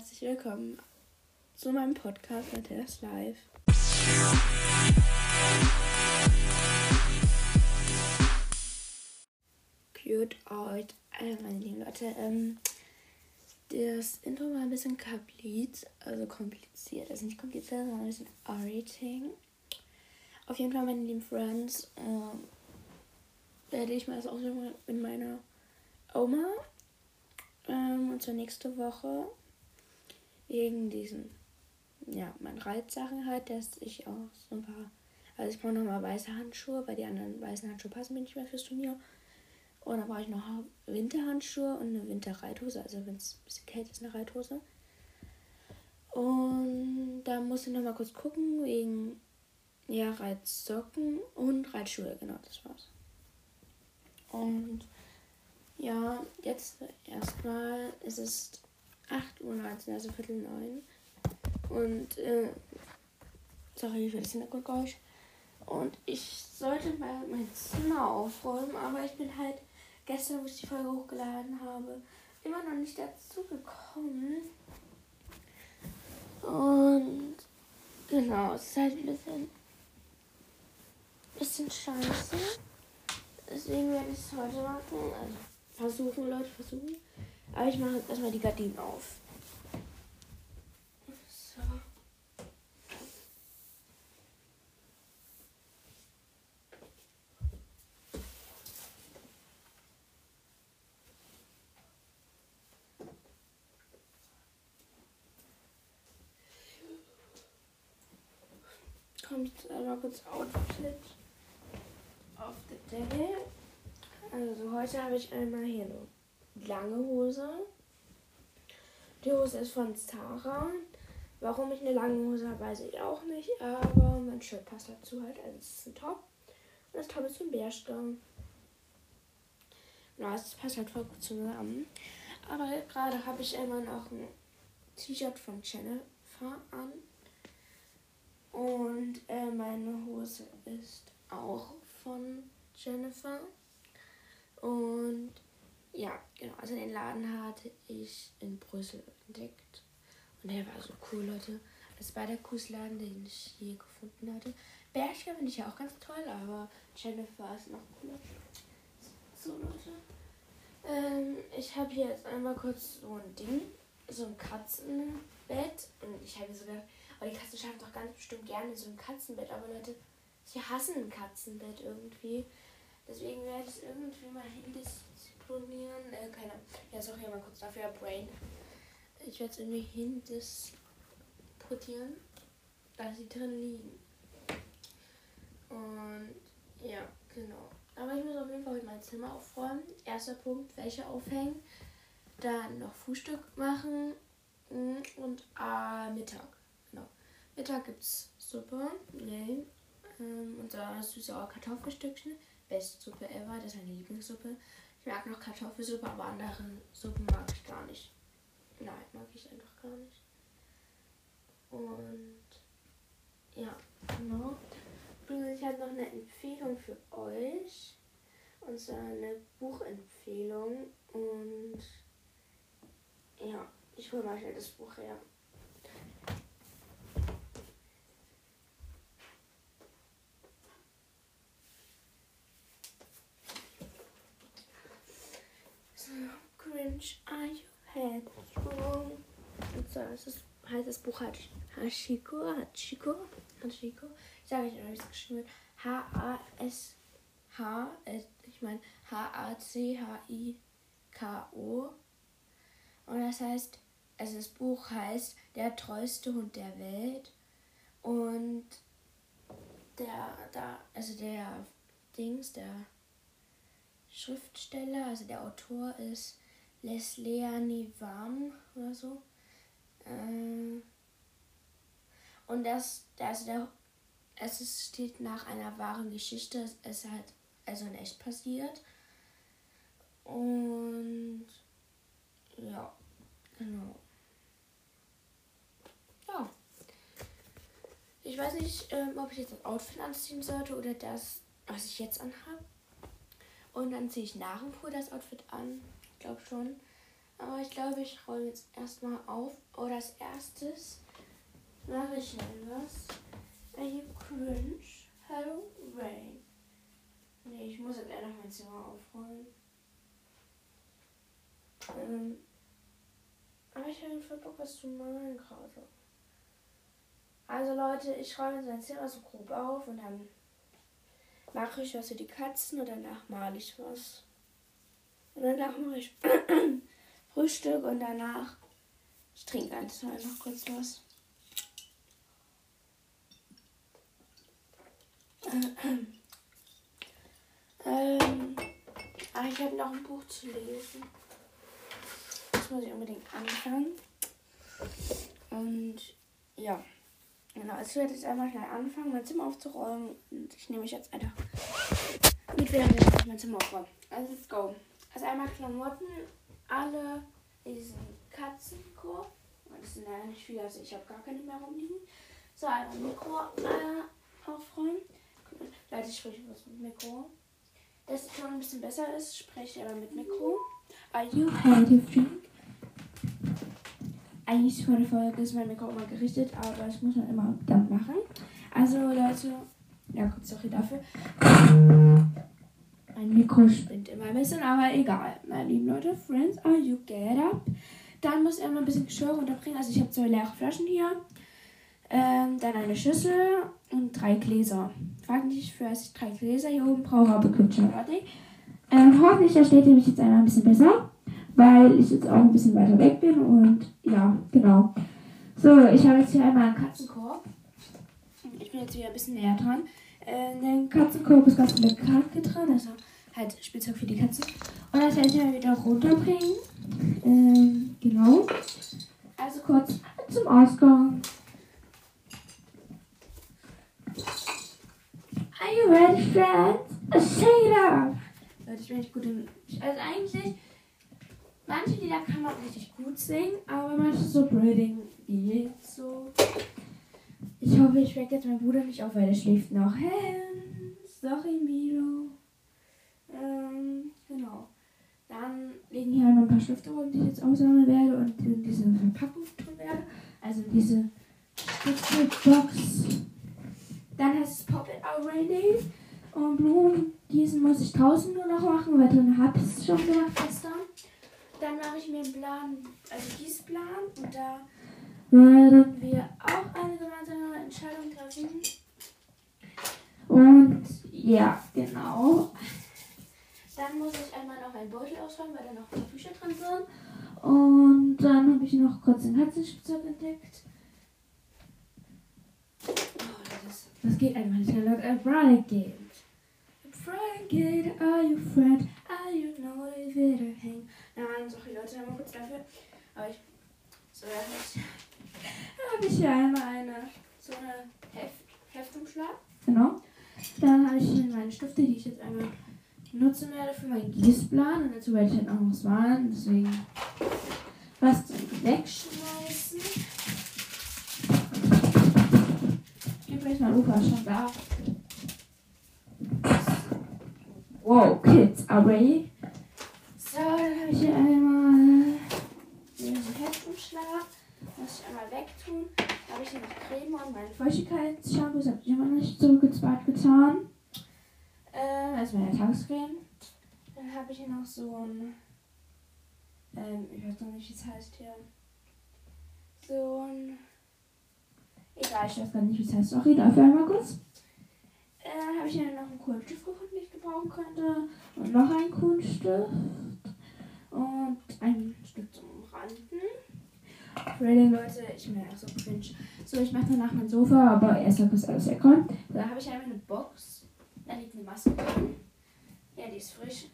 herzlich willkommen zu meinem Podcast Matthias Live. Cute out, äh, meine lieben Leute. Ähm, das Intro war ein bisschen kompliziert, also kompliziert, also nicht kompliziert, sondern ein bisschen irritating. Auf jeden Fall, meine lieben Friends, äh, werde ich mal das auch mit meiner Oma ähm, und zwar nächste Woche wegen diesen, ja, meinen Reitsachen halt, dass ich auch so ein paar, also ich brauche nochmal weiße Handschuhe, weil die anderen weißen Handschuhe passen mir nicht mehr fürs Turnier. Und dann brauche ich noch Winterhandschuhe und eine Winterreithose, also wenn es ein bisschen kälter ist, eine Reithose. Und da muss ich nochmal kurz gucken, wegen, ja, Reitsocken und Reitschuhe, genau, das war's. Und ja, jetzt erstmal, es ist 8.19 Uhr, also Viertel neun. Und, äh, sorry für das Hintergrundgeräusch. Und ich sollte mal mein Zimmer aufräumen, aber ich bin halt gestern, wo ich die Folge hochgeladen habe, immer noch nicht dazu gekommen. Und genau, es ist halt ein bisschen, bisschen scheiße. Deswegen werde ich es heute machen. Also versuchen, Leute, versuchen. Aber ich mache jetzt erstmal die Gardinen auf. So. Kommt einmal kurz Outfit auf the day. Also heute habe ich einmal hier eine lange Hose. Die Hose ist von Zara. Warum ich eine lange Hose habe, weiß ich auch nicht. Aber mein Shirt passt dazu halt. Also es ist ein Top. Und das Top ist von Bärstamm. Ja, es passt halt voll gut zusammen. Aber gerade habe ich immer noch ein T-Shirt von Jennifer an. Und äh, meine Hose ist auch von Jennifer. Und ja, genau. Also den Laden hatte ich in Brüssel entdeckt. Und der war so cool, Leute. Das war der coolste Laden, den ich je gefunden hatte. Bershka finde ich ja auch ganz toll, aber Jennifer ist noch cooler. So, Leute. Ähm, ich habe hier jetzt einmal kurz so ein Ding, so ein Katzenbett. Und ich habe so gedacht, aber die Katzen schlafen doch ganz bestimmt gerne in so einem Katzenbett. Aber Leute, sie hassen ein Katzenbett irgendwie. Deswegen werde ich es irgendwie mal hindisziplinieren. Äh, keine Ja, sorry, mal kurz dafür. Brain. Ich werde es irgendwie hindisputieren, dass sie drin liegen. Und ja, genau. Aber ich muss auf jeden Fall heute mein Zimmer aufräumen. Erster Punkt, welche aufhängen. Dann noch Frühstück machen. Mm, und äh, Mittag. Genau. Mittag gibt es Suppe. Nee. Ähm, und da süße Kartoffelstückchen beste Suppe ever. Das ist meine Lieblingssuppe. Mag noch Kartoffelsuppe, aber andere Suppen mag ich gar nicht. Nein, mag ich einfach gar nicht. Und ja, genau. Ich habe noch eine Empfehlung für euch. Und zwar eine Buchempfehlung. Und ja, ich hole mal schnell das Buch her. Cringe Are You Head Wrong? Zwar ist das, heißt das Buch halt Hashiko, Hachiko, Hachiko. Ich sage nicht, wie es geschrieben wird. H-A-S-H, äh, ich meine H-A-C-H-I-K-O. Und das heißt, also das Buch heißt Der treueste Hund der Welt. Und der, da, also der Dings, der Schriftsteller, also der Autor ist Leslie Warm oder so. Äh, und das, also der, es steht nach einer wahren Geschichte. Es ist halt also in echt passiert. Und ja, genau. Ja. Ich weiß nicht, ähm, ob ich jetzt das Outfit anziehen sollte oder das, was ich jetzt anhabe. Und dann ziehe ich nach dem Pool das Outfit an. Ich glaube schon. Aber ich glaube, ich räume jetzt erstmal auf. Oder als erstes mache ich etwas. You cringe? Hello, Rain. Nee, ich muss jetzt eher noch mein Zimmer aufräumen. Ähm, aber ich habe voll Bock, was zu malen gerade. Also Leute, ich räume jetzt mein Zimmer so grob auf und dann mache ich was für die Katzen und danach male ich was. Und danach mache ich Frühstück und danach ich trinke einfach noch kurz was. ähm, ach, ich habe noch ein Buch zu lesen. Das muss ich unbedingt anfangen. Und ja, genau. Also ich werde jetzt einmal schnell anfangen, mein Zimmer aufzuräumen. Und ich nehme mich jetzt einfach mit, während ich mein Zimmer aufräume. Also let's go. Also einmal Klamotten, alle in diesen Katzenkorb. Das sind ja nicht viele, also ich habe gar keine mehr rumliegen. So, einmal Mikro äh, aufräumen. Leute, ich spreche was mit Mikro. Dass es schon ein bisschen besser ist, spreche ich aber mit Mikro. Are you to drink? Eigentlich vor der Folge ist mein Mikro immer gerichtet, aber das muss man immer dann machen. Also Leute, ja kurz sorry dafür. Mein Mikro spinnt immer ein bisschen, aber egal. Meine lieben Leute, Friends, are you get up? Dann muss er noch ein bisschen Geschirr runterbringen. Also ich habe zwei leere Flaschen hier. Ähm, dann eine Schüssel und drei Gläser. Frag nicht, für was ich drei Gläser hier oben brauche, aber gut schon fertig. Ähm, hoffentlich versteht ihr mich jetzt einmal ein bisschen besser, weil ich jetzt auch ein bisschen weiter weg bin und ja, genau. So, ich habe jetzt hier einmal einen Katzenkorb. Ich bin jetzt wieder ein bisschen näher dran. Äh, der Katzenkorb ist ganz mit Karte dran, also halt Spielzeug für die Katze. Und das werde ich mal wieder runterbringen. Ähm, genau. Also kurz zum Ausgang. Are you ready, friends? It up! Leute, ich bin nicht gut im. Also eigentlich, manche Lieder kann man richtig gut singen, aber manche so Breeding geht so. Ich hoffe, ich wecke jetzt meinen Bruder nicht auf, weil er schläft noch. Ähm, sorry, Milo. Ähm, genau. Dann liegen hier noch ein paar Stifte rum, die ich jetzt aussammeln werde und in diese Verpackung tun werde. Also diese Stifte-Box. Dann heißt es Pop It Already. Und Blumen, diesen muss ich draußen nur noch machen, weil drin habe ich es schon gemacht gestern. Dann mache ich mir einen Plan, also Gießplan. Und da werden wir auch eine gemeinsame Entscheidung treffen. Und ja, genau. Dann muss ich einmal noch einen Beutel ausräumen, weil da noch ein paar Bücher drin sind. Und dann habe ich noch kurz den Katzenspielzeug entdeckt. Oh, das, das geht einfach nicht mehr laut. A Renegade. A Renegade, are you friend? Are you know it hang? Nein, sorry Leute, einmal kurz dafür. Aber ich. So, da habe ich, da hab ich hier einmal eine. So eine Heft, Heftumschlag. Genau. Dann habe ich hier meine Stifte, die ich jetzt einmal nutzen werde für meinen Gießplan. Und dazu werde ich halt auch noch was malen. Deswegen was zum Wegschmeißen. Übrigens, mein Opa schon da. Wow, Kids ready. So, dann habe ich hier einmal diesen Heftumschlag. Muss ich einmal wegtun. Da habe ich hier noch Creme und meine Feuchtigkeitsshampoo. Das habe ich immer noch nicht zurückgezahlt getan. Äh, also meine Tagescreme. Dann habe ich hier noch so ein. Ähm, ich weiß noch nicht, wie es heißt hier. So ein. Egal, ich weiß gar nicht, wie es heißt. Sorry, dafür einmal kurz. Äh, dann habe ich hier noch einen coolen Stift gefunden, den ich gebrauchen könnte. Und noch einen coolen Stift. Und ein Stück zum Randen. Ready, Leute, ich bin ja auch so cringe. So, ich mache danach mein Sofa, aber erst sagt das alles wegräumen. Da habe ich einmal eine Box. Da liegt eine Maske drin. Ja, die ist frisch.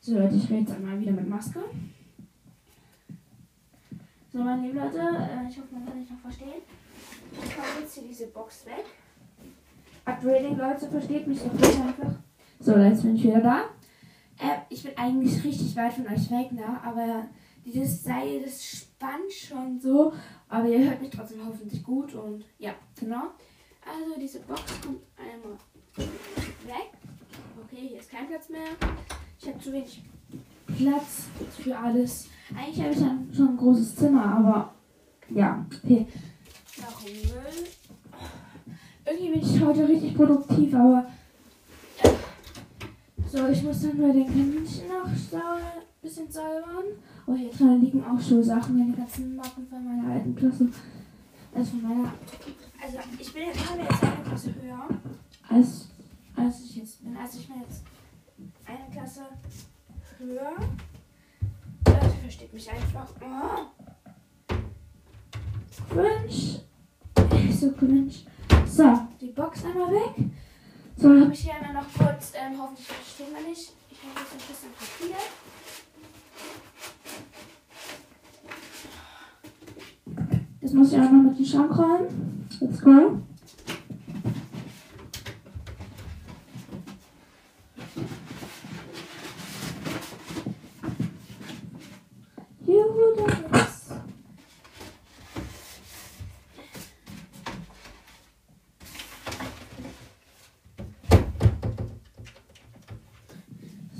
So, Leute, ich rede jetzt einmal wieder mit Maske. So, meine lieben Leute, äh, ich hoffe, man kann mich noch verstehen. Ich mache jetzt hier diese Box weg. Upgrading, Leute, versteht mich doch bitte einfach. So, jetzt bin ich wieder da. Äh, ich bin eigentlich richtig weit von euch weg, ne? Aber dieses Seil, das spannt schon so. Aber ihr hört mich trotzdem hoffentlich gut und ja, genau. Also diese Box kommt einmal weg. Okay, hier ist kein Platz mehr. Ich habe zu wenig Platz für alles. Eigentlich habe ich dann schon ein großes Zimmer, aber ja, okay. Warum Müll? Irgendwie bin ich heute richtig produktiv, aber ja. So, ich muss dann bei den Kaninchen noch sauber, bisschen säubern. Oh, hier dran liegen auch Schulsachen, meine ganzen Mappen von meiner alten Klasse. Also von meiner. Also ich bin jetzt, habe jetzt eine Klasse höher, Als, als ich jetzt bin. also ich bin jetzt eine Klasse höher. Leute, versteht mich einfach. Oh. Cringe. So cringe. So, die Box einmal weg. So, Habe ich hier einmal noch kurz, ähm, hoffentlich verstehen wir nicht. Ich habe jetzt ein bisschen Papier. das muss ich auch noch mit den Schrank räumen. Let's go. Juhu, da ist.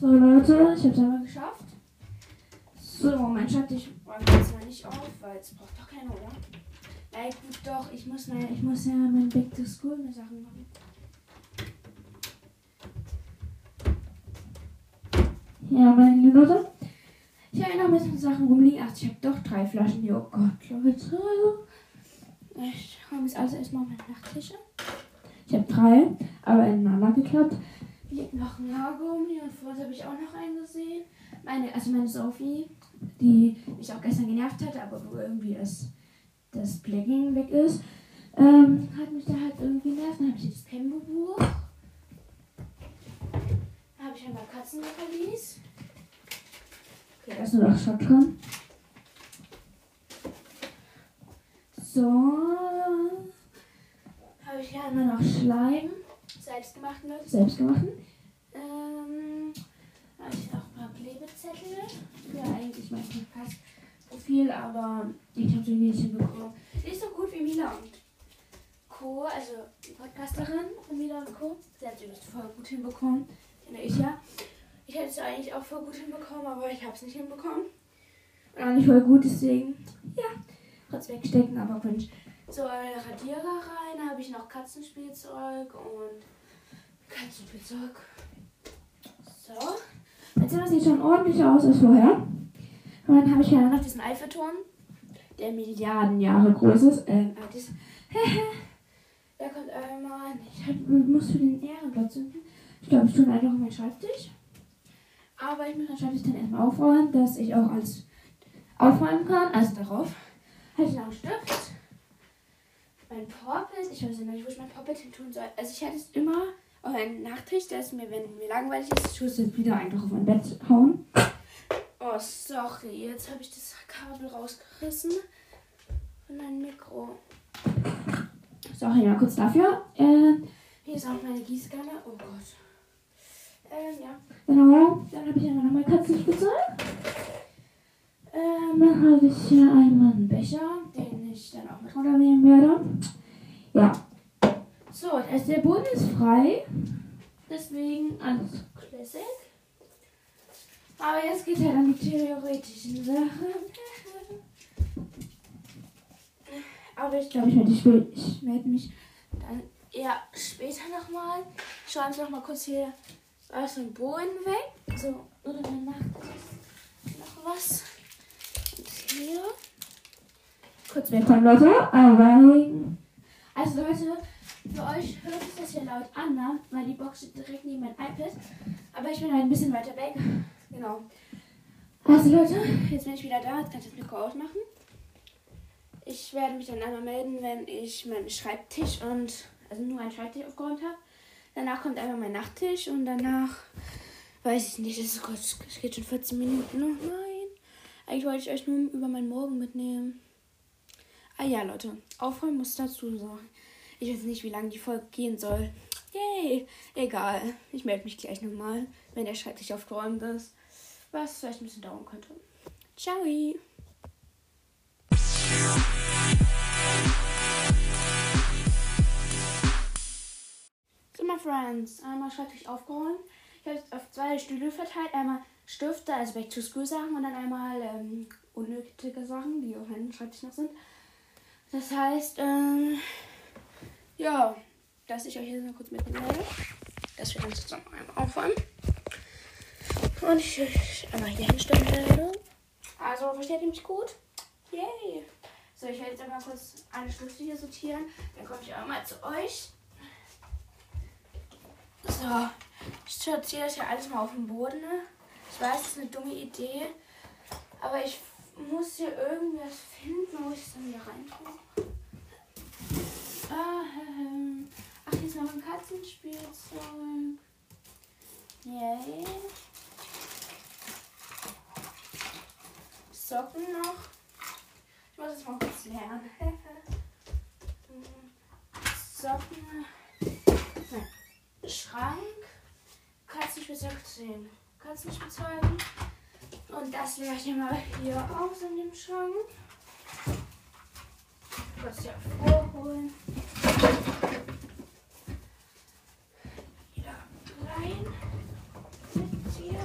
So Leute, ich hab's einmal geschafft. So, mein Schreibtisch Räumen wir jetzt mal nicht auf, weil es braucht doch keiner, oder? Nein, gut, doch. Ich muss meine, Ich muss ja mein Back to School mit Sachen machen. Ja, meine lieben Leute. Ich habe noch ein bisschen Sachen rumliegen. Ach, ich habe doch drei Flaschen hier. Oh Gott, Leute. Ich räume jetzt also erstmal meine Nachttische. Ich habe drei, aber ineinander geklappt. Liegt noch ein Haargummi und vorhin habe ich auch noch einen gesehen. Meine, also meine Sophie, Die mich auch gestern genervt hatte, aber wo irgendwie das, das Blacking weg ist, ähm, hat mich da halt irgendwie nervt. Dann habe ich das Tempo-Buch. Da habe ich einmal Katzenleckerlis. Okay, das ist nur noch Shotgun. So. Habe ich hier einmal noch Schleim. Selbstgemachten Leute. Selbstgemachten. Ähm, habe ich noch ein paar Klebezettel. Ja, eigentlich mein Podcast-Profil, aber die habe ich nicht hinbekommen. Nicht so gut wie Mila und Co., also die Podcasterin von Mila und Co. Sie hat es voll gut hinbekommen. Kenne ich ja. Ich hätte es eigentlich auch voll gut hinbekommen, aber ich habe es nicht hinbekommen. Und auch nicht voll gut, deswegen, ja, kurz wegstecken, aber cringe. So, Radierer rein, da habe ich noch Katzenspielzeug und Katzenspielzeug. So. Jetzt sieht das schon ordentlich aus als vorher. Und dann habe ich ja noch diesen Eiffelturm. der Milliarden Jahre groß ist. Ähm, Äh, der kommt einmal. ich hab, muss für den Ehrenplatz zünden. Ich glaube, ich tue einfach auf meinen Schreibtisch. Aber ich muss meinen Schreibtisch dann erstmal aufräumen, dass ich auch alles aufräumen kann. Also darauf. Habe ich noch einen Stift. Mein Poppet. Ich weiß nicht, wo ich mein Poppet hin tun soll. Also ich hätte es immer auf einen Nachttisch, der ist mir, wenn mir langweilig ist. Ich muss jetzt wieder einfach auf mein Bett hauen. Oh, sorry. Jetzt habe ich das Kabel rausgerissen. Von meinem Mikro. So, ja, kurz dafür. Äh, Hier ist auch meine Gießkanne. Oh Gott. Ähm, ja. genau. Dann habe ich einmal noch mein Katzenspielzeug. Ähm, dann habe ich hier einmal einen Becher, den ich dann auch mit runternehmen werde. Ja. So, also der Boden ist frei. Deswegen alles Classic. Aber jetzt geht halt an die theoretischen Sachen. Aber ich glaube, ich werde ich, will- ich werde mich. Dann ja, später nochmal. Schauen wir nochmal kurz hier aus dem Boden weg. So, oder danach noch was. Und hier. Kurz wegkommen, Leute. Aber. Also Leute, für euch hört sich das hier laut an, ne? weil die Box steht direkt neben mein iPad. Aber ich bin halt ein bisschen weiter weg. Genau. Also Leute, jetzt bin ich wieder da. Jetzt kann ich das Mikro ausmachen. Ich werde mich dann einmal melden, wenn ich meinen Schreibtisch und also nur einen Schreibtisch aufgeräumt habe. Danach kommt einfach mein Nachttisch und danach weiß ich nicht, es geht schon 14 Minuten noch. Nein. Eigentlich wollte ich euch nur über meinen Morgen mitnehmen. Ah ja, Leute, aufräumen muss dazu sagen. Ich weiß nicht, wie lange die Folge gehen soll. Yay, egal. Ich melde mich gleich nochmal, wenn der Schreibtisch aufgeräumt ist. Was vielleicht ein bisschen dauern könnte. Ciao. So, my friends, einmal Schreibtisch aufgeräumt. Ich habe es auf zwei Stühle verteilt. Einmal Stifte, also Back to School Sachen und dann einmal ähm, unnötige Sachen, die auf meinem Schreibtisch noch sind. Das heißt, ähm, ja, dass ich euch jetzt mal kurz mitnehmen dass wir dann zusammen einmal aufräumen. Und ich euch einmal hier hinstellen werde. Also, versteht ihr mich gut? Yay! So, ich werde jetzt einmal kurz alle Stifte hier sortieren. Dann komme ich auch mal zu euch. So, ich sortiere das ja alles mal auf dem Boden. Ne? Ich weiß, das ist eine dumme Idee. Aber ich muss hier irgendwas finden, wo ich es dann hier rein tue. Ähm. Ach, hier ist noch ein Katzenspielzeug. Yay. Socken noch. Ich muss es mal kurz lernen. Socken. Nein. Schrank. Katzenspielzeug 10. Katzenspielzeugen. Und das lege ich mal hier aus in dem Schrank. Kurz hier vorholen. Wieder rein. Mit hier.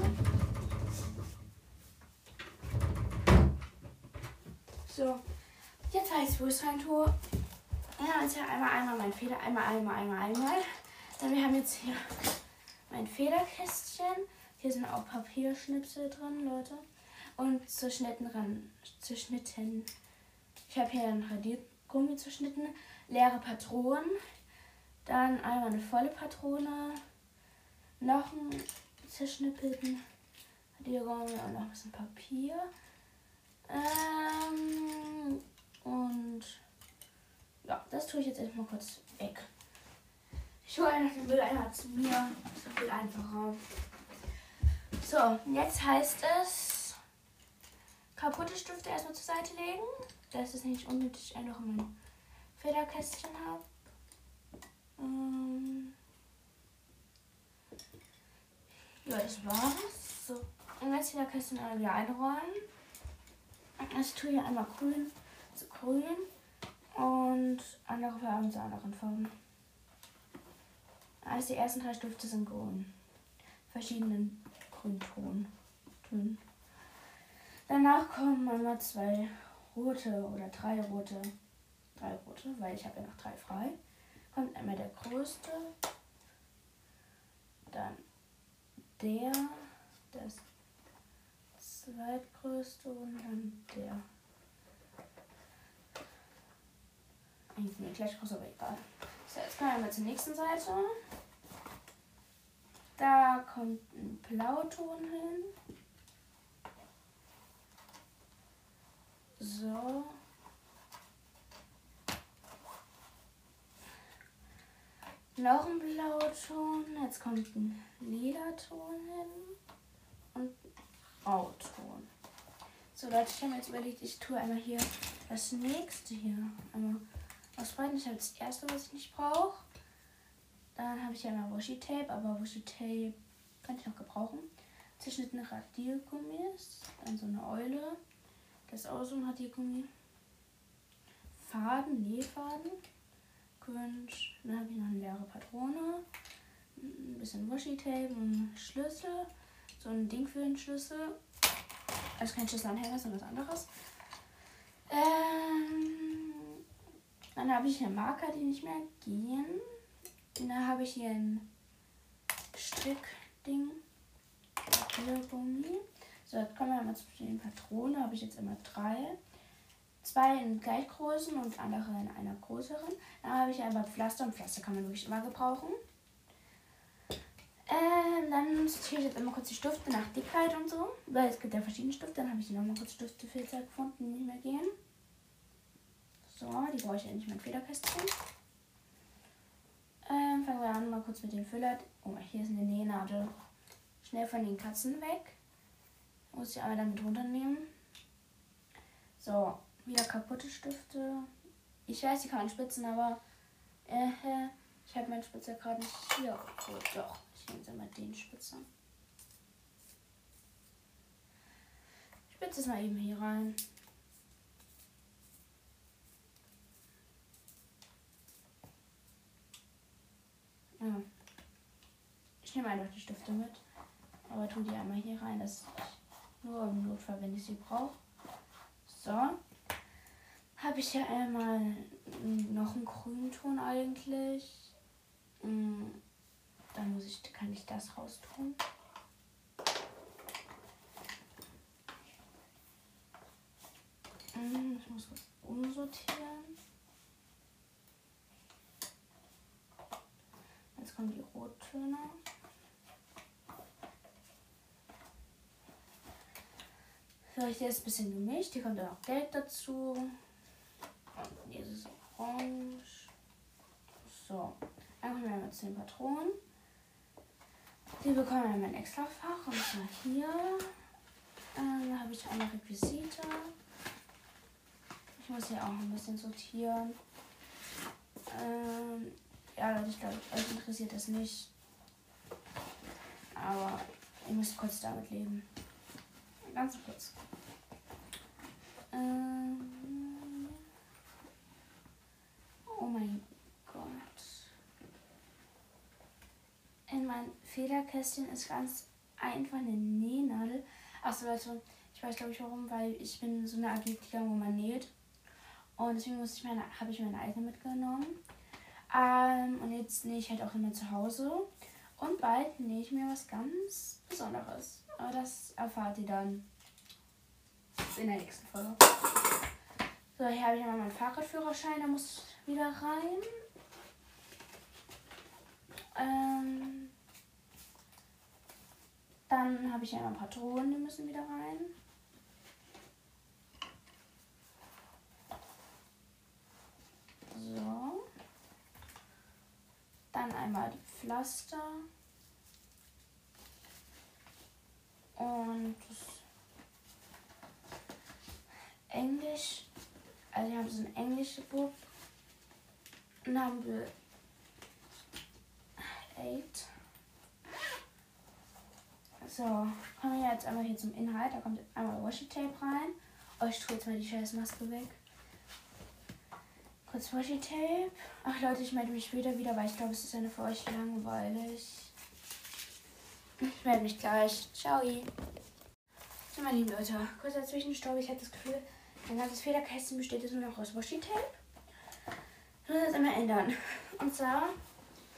So. Jetzt ich, wo es rein tue. Ja, jetzt hier einmal, einmal mein Feder, einmal, einmal, einmal, einmal. Dann wir haben jetzt hier mein Federkästchen. Hier sind auch Papierschnipsel drin, Leute. Und zerschnitten ran, zerschnitten. Ich habe hier ein Radiergummi zerschnitten, leere Patronen, dann einmal eine volle Patrone, noch einen zerschnippelten Radiergummi und noch ein bisschen Papier. Ähm, und ja, das tue ich jetzt erstmal kurz weg. Ich hole einfach den Mülleimer zu mir. Das ist viel einfacher. So, jetzt heißt es kaputte Stifte erstmal zur Seite legen. Das ist nicht unnötig, ich noch mein Federkästchen habe. Ähm ja, das war's. So, und jetzt Federkästchen wieder einräumen. Ich tue hier einmal grün zu grün und andere Farben zu anderen Farben. Also die ersten drei Stifte sind grün. Verschiedenen Grünton. Tönen. Danach kommen einmal zwei rote oder drei rote. Drei rote, weil ich habe ja noch drei frei. Kommt einmal der größte. Dann der. Das zweitgrößte und dann der. Eigentlich nicht gleich groß, aber egal. So, jetzt kommen wir mal zur nächsten Seite. Da kommt ein Blauton hin. So. Noch ein Blauton. Jetzt kommt ein Lila-Ton hin. Und Grauton. So Leute, ich habe mir jetzt überlegt, ich tue einmal hier das nächste hier. Einmal ausbreiten. Ich habe das erste, was ich nicht brauche. Dann habe ich ja noch Washi Tape, aber Washi Tape kann ich noch gebrauchen. Zerschnittene Radiergummis. Dann so eine Eule. Das ist auch so ein Radiergummi. Faden, Nähfaden. Quinch. Dann habe ich noch eine leere Patrone. Ein bisschen Washi Tape, ein Schlüssel. So ein Ding für den Schlüssel. Also kein Schlüsselanhänger, sondern was anderes. Ähm, dann habe ich hier Marker, die nicht mehr gehen. Dann habe ich hier ein Strickding. Papiergummi. So, jetzt kommen wir mal zu den Patronen. Da habe ich jetzt immer drei. Zwei in Gleichgrößen und andere in einer größeren. Dann habe ich einmal Pflaster und Pflaster kann man wirklich immer gebrauchen. Ähm, dann sortiere ich jetzt immer kurz die Stifte nach Dickheit und so. Weil es gibt ja verschiedene Stifte. Dann habe ich nochmal kurz Stiftefilter gefunden, die nicht mehr gehen. So, die brauche ich nicht mein Federkästchen. Ähm, fangen wir an mal kurz mit dem Füller. Oh, hier ist eine Nähnadel. Schnell von den Katzen weg. Muss ich einmal damit runternehmen. So, wieder kaputte Stifte. Ich weiß, die kann man spitzen, aber äh, ich habe meinen Spitzer gerade nicht hier. Oh, doch. Ich nehme jetzt einmal den Spitzer. Ich spitze es mal eben hier rein. Ja. Ich nehme einfach die Stifte mit. Aber tu die einmal hier rein, dass ich nur im Notfall, wenn ich sie brauche. So. Habe ich hier einmal noch einen Grünton eigentlich. Mm, dann muss ich, kann ich das raustun. Mm, ich muss was umsortieren. Jetzt kommen die Rottöne. So, hier ist ein bisschen gemischt. Hier kommt dann auch Gelb dazu. Und dieses Orange. So, dann kommen wir einmal zu den Patronen. Die bekommen wir in mein extra Fach. Und zwar hier. Ähm, da habe ich einmal Requisite. Ich muss hier auch ein bisschen sortieren. Ähm, ja, Leute, ich glaube, euch interessiert das nicht. Aber ihr müsst kurz damit leben. Ganz kurz. Ähm, oh mein Gott. In meinem Federkästchen ist ganz einfach eine Nähnadel. Achso, Leute, ich weiß glaube ich warum, weil ich bin so eine gegangen, wo man näht. Und deswegen habe ich meine eigene mitgenommen. Ähm, und jetzt nähe ich halt auch immer zu Hause. Und bald nähe ich mir was ganz Besonderes. Aber das erfahrt ihr dann in der nächsten Folge. So, hier habe ich einmal meinen Fahrradführerschein, der muss wieder rein. Ähm, dann habe ich einmal Patronen, die müssen wieder rein. So. Dann einmal die Pflaster. Und Englisch. Also wir haben so ein englisches Buch. Number 8. So, kommen wir jetzt einmal hier zum Inhalt. Da kommt einmal Washi Tape rein. Oh, ich tue jetzt mal die scheiß Maske weg. Kurz Washi Tape. Ach Leute, ich melde mich später wieder, weil ich glaube, es ist eine für euch langweilig. Ich melde mich gleich. Ciao. So, meine lieben Leute, kurzer Zwischenstopp. Ich hatte das Gefühl, mein ganzes Federkästchen besteht jetzt nur noch aus Washi Tape. Ich muss das immer ändern. Und zwar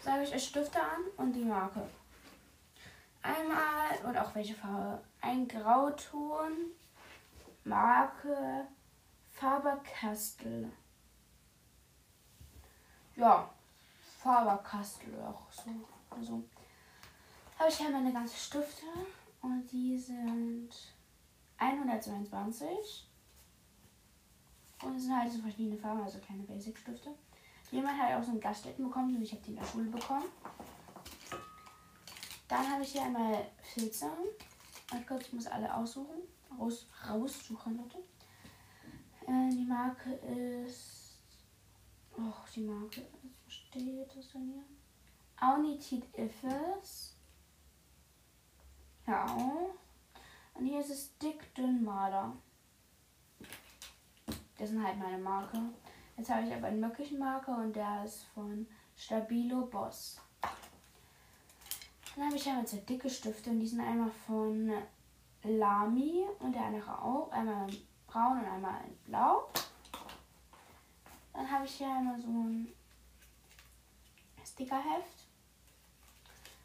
sage ich euch Stifte an und die Marke. Einmal und auch welche Farbe. Ein Grauton, Marke Faber-Castell ja, Faberkastel auch so. Also habe ich hier meine ganzen Stifte und die sind 122. Und es sind halt so verschiedene Farben, also kleine Basic-Stifte. Jemand hat auch so einen Gaststätten bekommen und ich habe die in der Schule bekommen. Dann habe ich hier einmal Filzer. Und kurz, ich muss alle aussuchen. Raus, raussuchen, Leute. Äh, die Marke ist Och, die Marke. Was steht das denn hier? Aunitit Effes. Ja. Und hier ist es Dick Dünn Maler. Das sind halt meine Marke. Jetzt habe ich aber einen möglichen Marker und der ist von Stabilo Boss. Dann habe ich einmal zwei dicke Stifte und die sind einmal von Lamy und der andere auch. Einmal braun und einmal in blau. Dann habe ich hier einmal so ein Stickerheft.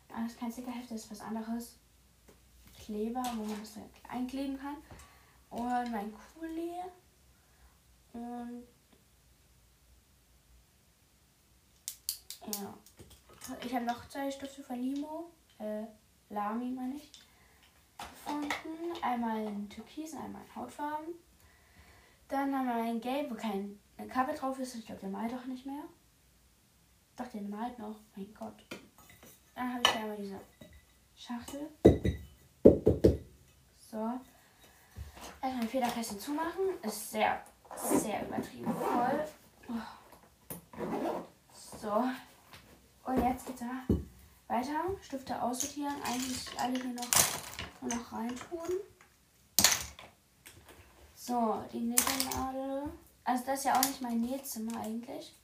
Das ist kein Stickerheft, das ist was anderes. Kleber, wo man das einkleben kann. Und mein Kuli. Und ja. Ich habe noch zwei Stifte von Limo. Äh, Lami meine ich. Gefunden. Einmal in Türkis, einmal in Hautfarben. Dann haben wir ein Gelb, wo kein Kappe drauf ist. Ich glaube, der malt doch nicht mehr. Doch, der malt noch. Mein Gott. Dann habe ich einmal diese Schachtel. So. Erstmal ein Federkästchen zumachen. Ist sehr, sehr übertrieben voll. So. Und jetzt geht's da weiter. Stifte aussortieren. Eigentlich alle hier noch, noch reintun. So, die Nägelnadel. Also das ist ja auch nicht mein Nähzimmer eigentlich.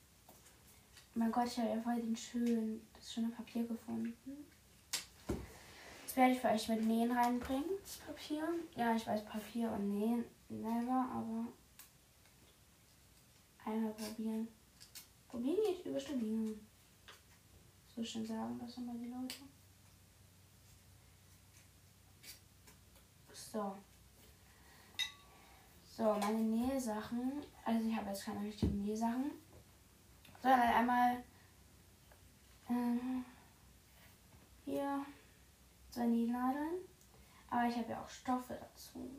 Mein Gott, ich habe ja voll den schönen, das schöne Papier gefunden. Jetzt werde ich vielleicht mit Nähen reinbringen. Das Papier. Ja, ich weiß Papier und Nähen never, aber einmal probieren. Probieren geht überstudieren. So schön sagen das immer die Leute. So. So, meine Nähsachen. Also ich habe jetzt keine richtigen Nähsachen. Sondern einmal ähm, hier zwei Nähnadeln. Aber ich habe ja auch Stoffe dazu.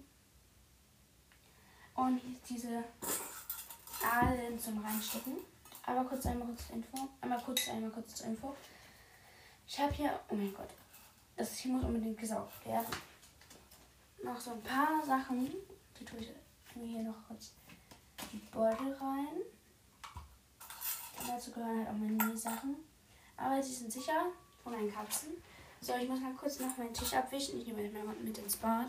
Und hier ist diese Nadeln zum Reinstecken. Aber kurz einmal kurz zur Info. Einmal kurz, einmal kurz zur Info. Ich habe hier, oh mein Gott, das hier muss unbedingt gesaugt werden. Noch so ein paar Sachen. Die tue ich tue hier noch kurz die Beutel rein. Dazu gehören halt auch meine Sachen. Aber sie sind sicher von meinen Katzen. So, ich muss mal kurz noch meinen Tisch abwischen. Ich nehme mal mit ins Bad.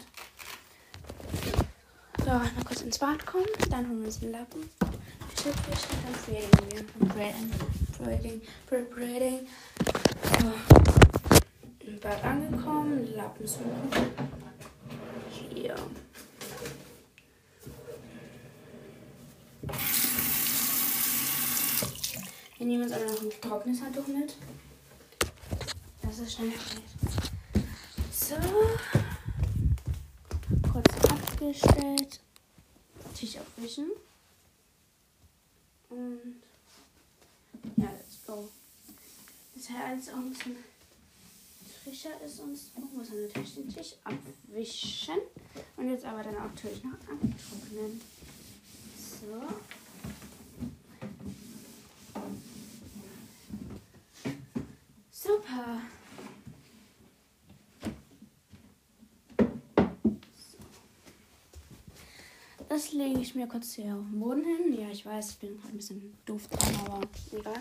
So, mal kurz ins Bad kommen. Dann holen wir uns den Lappen. Tisch abwischen. Dann braiding wir. Braiding. Braiding. Braiding. So. Im Bad angekommen. Lappen suchen. Hier. Wir nehmen uns aber noch ein trockenes Handtuch mit. Das ist schnell geht. So. Kurz abgestellt. Tisch aufwischen. Und ja, let's go. Das heißt alles auch ein bisschen frischer ist und so muss man natürlich den Tisch abwischen. Und jetzt aber dann auch natürlich noch abtrocknen. So. Super. Das lege ich mir kurz hier auf den Boden hin. Ja, ich weiß, ich bin ein bisschen doof dran, aber egal.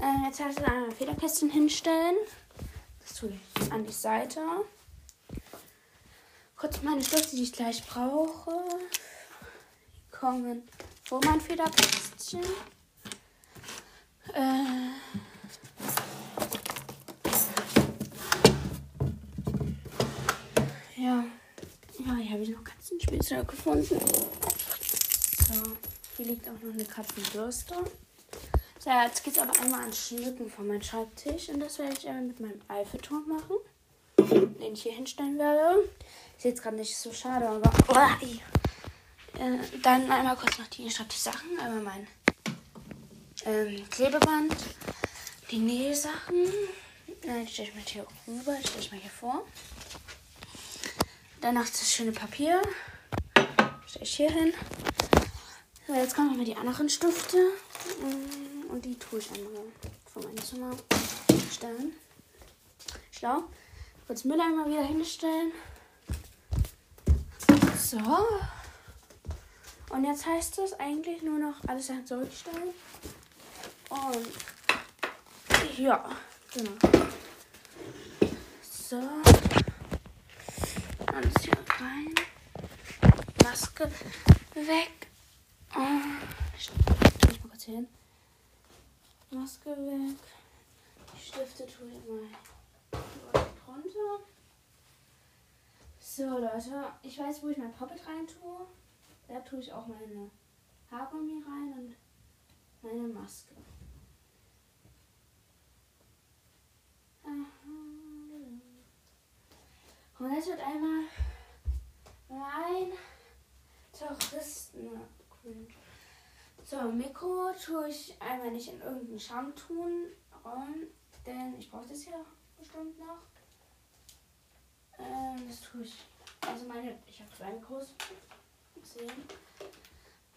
Äh, jetzt heißt es einmal Federkästchen hinstellen. Das tue ich an die Seite. Kurz meine Stifte, die ich gleich brauche. Die kommen vor mein Federkästchen. Äh, Ja. Ja, hier habe ich noch Katzenspielzeug gefunden. So, hier liegt auch noch eine Katzenbürste. So, jetzt geht es aber einmal ans Schmücken von meinem Schreibtisch. Und das werde ich einmal mit meinem Eiffelturm machen. Den ich hier hinstellen werde. Ist jetzt gerade nicht so schade, aber. Oh, äh, dann einmal kurz noch die Schreibtischsachen. Einmal mein ähm, Klebeband, die Nähsachen. Dann stelle ich mal hier rüber, stelle ich mal hier vor. Danach das schöne Papier. Stelle ich hier hin. So, jetzt kommen wir die anderen Stifte. Mm, und die tue ich einmal vor mein Zimmer stellen. Schlau. Kurz Mülleimer wieder hinstellen. So. Und jetzt heißt es eigentlich nur noch alles zurückstellen. Und ja, genau. So. Alles hier rein. Maske weg. Oh, ich mal kurz hin. Maske weg. Die Stifte tue ich mal drunter. So, Leute. Ich weiß, wo ich mein Poppet rein tue. Da tue ich auch meine Haargummi rein und meine Maske. Und jetzt wird einmal mein Touristen. So, Mikro tue ich einmal nicht in irgendeinen Schrank tun, denn ich brauche das ja bestimmt noch. Ähm, das tue ich. Also meine, ich habe zwei Mikros. Sehen.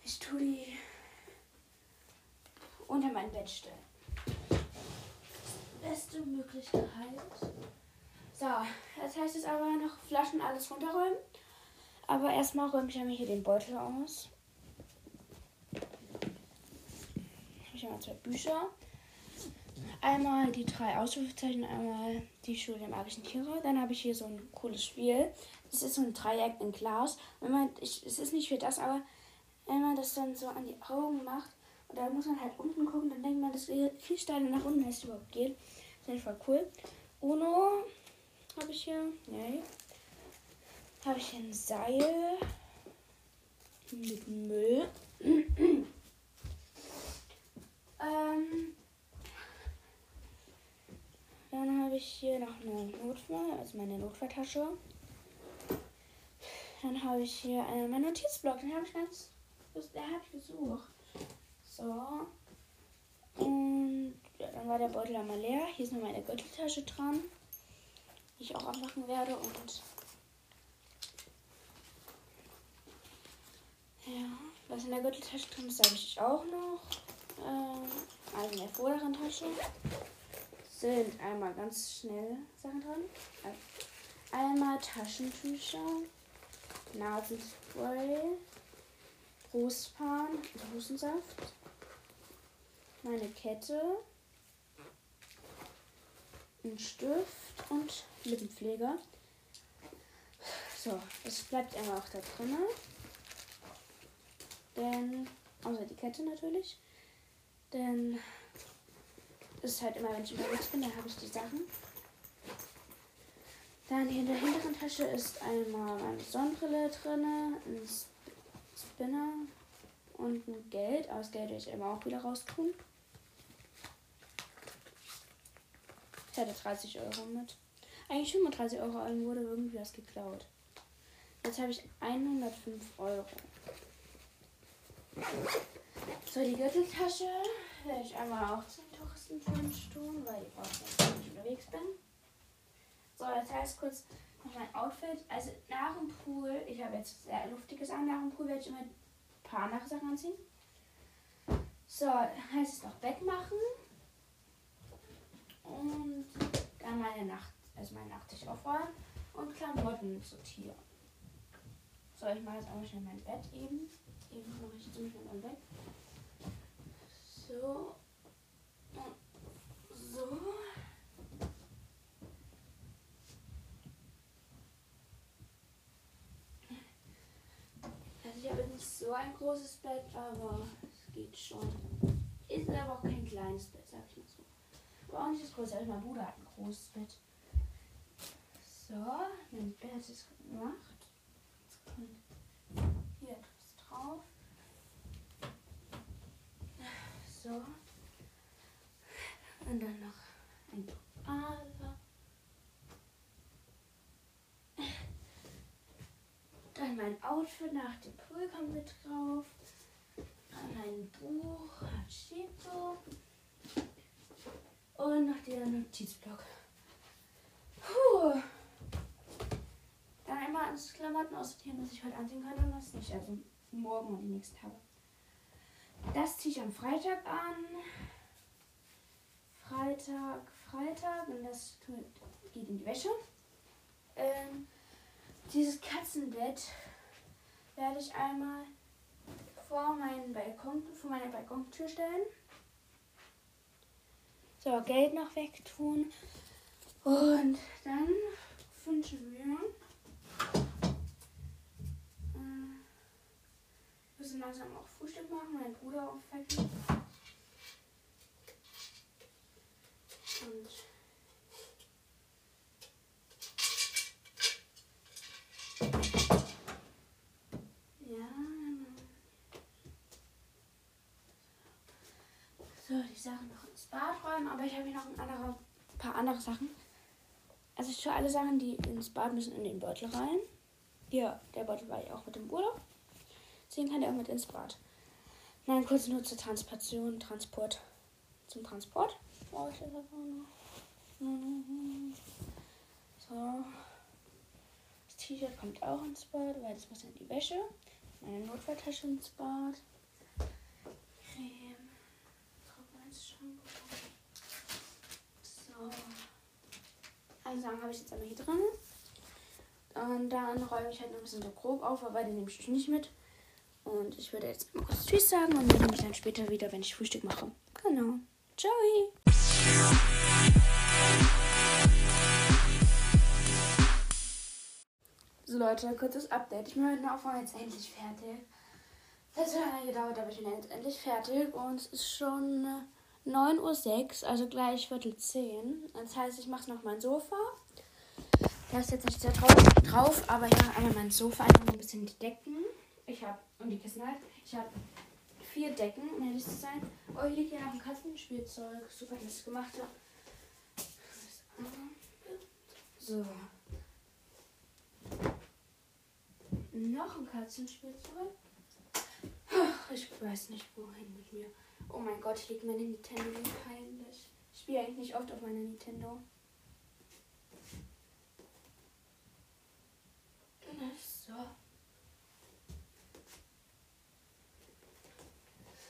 Ich tue die unter mein Bett stellen. Beste Möglichkeit. So, jetzt heißt es aber noch Flaschen alles runterräumen. Aber erstmal räume ich einmal hier den Beutel aus. Ich habe zwei Bücher. Einmal die drei Ausrufezeichen, einmal die Schule der magischen Tiere. Dann habe ich hier so ein cooles Spiel. Das ist so ein Dreieck in Glas. Wenn man, ich, es ist nicht für das, aber wenn man das dann so an die Augen macht, und da muss man halt unten gucken, dann denkt man, dass viel steiler nach unten es überhaupt geht. Das ist voll cool. Uno, habe ich hier. Nee. Habe ich hier ein Seil mit Müll. ähm, dann habe ich hier noch eine Notfall, also meine Notfalltasche. Dann habe ich hier äh, meinen Notizblock, den habe ich ganz, der habe ich gesucht. So. Und ja, dann war der Beutel einmal leer. Hier ist noch meine Gürteltasche dran, die ich auch abmachen werde. Und ja, was in der Gürteltasche drin ist, sage ich auch noch. Ähm, also in der vorderen Tasche sind einmal ganz schnell Sachen dran. Einmal Taschentücher, Nasenspray, Brustpan, Hustensaft, meine Kette, ein Stift und Lippenpfleger. So, das bleibt immer auch da drin. Denn, außer die Kette natürlich. Denn ist halt immer, wenn ich unterwegs bin, dann habe ich die Sachen. Dann hier in der hinteren Tasche ist einmal meine Sonnenbrille drin, ein Spinner und ein Geld. Aber das Geld werde ich immer auch wieder raus tun. Ich hatte 30 Euro mit. Eigentlich 35 Euro, aber wurde irgendwie was geklaut. Jetzt habe ich 105 Euro. So, die Gürteltasche werde ich einmal auch zum Touristenpunsch tun, weil ich, wenn ich unterwegs bin. So, jetzt heißt kurz noch mein Outfit. Also nach dem Pool, ich habe jetzt sehr luftiges an, nach dem Pool werde ich immer ein paar Nachsachen anziehen. So, heißt es noch Bett machen. Und dann meine Nacht, also mein Nachttisch aufräumen und Klamotten sortieren. So, ich mache jetzt einmal schnell mein Bett eben. Eben mache ich ziemlich schnell mein Bett. So. So. Also ich habe nicht so ein großes Bett, aber es geht schon. Ist aber auch kein kleines Bett, sag ich mal so. Auch nicht das große. Also mein Bruder hat ein großes Bett. So, mein Bett ist gemacht. Jetzt kommt hier etwas drauf. So. Und dann noch ein Adler. Dann mein Outfit nach dem Pool kommt mit drauf. Dann mein Buch, Chico. Und noch der Notizblock. Puh. Dann einmal ans Klamotten aussortieren, was ich heute anziehen kann und was nicht. Also morgen und die nächsten Tage. Das ziehe ich am Freitag an. Freitag, Freitag und das geht in die Wäsche. Ähm, dieses Katzenbett werde ich einmal vor meinen Balkon, vor meine Balkontür stellen. So, Geld noch wegtun. Und dann wünschen wir. Äh, müssen langsam auch Frühstück machen, mein Bruder aufwecken. Und ja. So, die Sachen noch ins Bad räumen, aber ich habe hier noch ein andere, paar andere Sachen. Also ich tue alle Sachen, die ins Bad müssen, in den Beutel rein. Hier, der Beutel war ja auch mit dem Urlaub. Deswegen kann der auch mit ins Bad. Nein, kurz nur zur Transportation, Transport. Zum Transport brauche ich. So. Das T-Shirt kommt auch ins Bad, weil das muss in die Wäsche. Meine Notfalltasche ins Bad. Creme. Shampoo. So. Alle Sachen habe ich jetzt aber hier drin. Und dann räume ich halt noch ein bisschen so grob auf, aber den nehme ich nicht mit. Und ich würde jetzt mal kurz Tschüss sagen und melde mich dann später wieder, wenn ich Frühstück mache. Genau. Ciao. So Leute, kurzes Update. Ich bin heute Aufnahme jetzt endlich fertig. Das hat lange gedauert, aber ich bin jetzt endlich fertig und es ist schon 9.06 Uhr, also gleich Viertel 10. Das heißt, ich mache noch mein Sofa. Da ist jetzt nicht sehr drauf, drauf aber ja, einmal mein Sofa, einfach ein bisschen die Decken. Ich habe, und die Kissen halt, ich habe vier Decken, um ehrlich zu sein. Oh, hier liegt ja noch ein Katzenspielzeug. Super, dass ich das gemacht habe. So. Noch ein Katzenspielzeug. Ich weiß nicht, wohin mit mir. Oh mein Gott, hier liegt meine Nintendo peinlich. Ich spiele eigentlich nicht oft auf meiner Nintendo. So.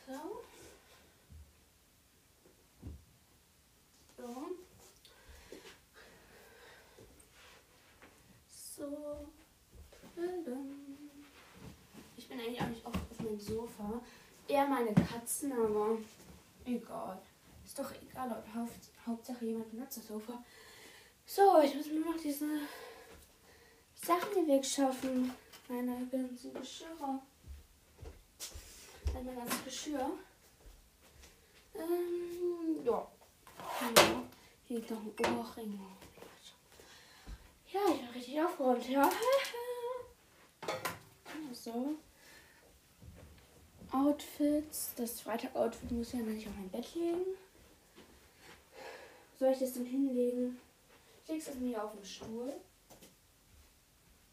So. So. So. Ich bin eigentlich auch nicht oft auf meinem Sofa. Eher meine Katzen, aber egal. Ist doch egal, Haupt, Hauptsache jemand benutzt das Sofa. So, ich muss nur noch diese Sachen hier wegschaffen. Meine ganzen Geschirre. Mein ganzes Geschirr. Ähm, ja. ja. Hier liegt noch ein Ohrring. Ja, ich bin richtig aufgeräumt, ja. so. Outfits. Das Freitag-Outfit muss ja nicht auf mein Bett legen. Soll ich das denn hinlegen? Ich lege es mir auf den Stuhl.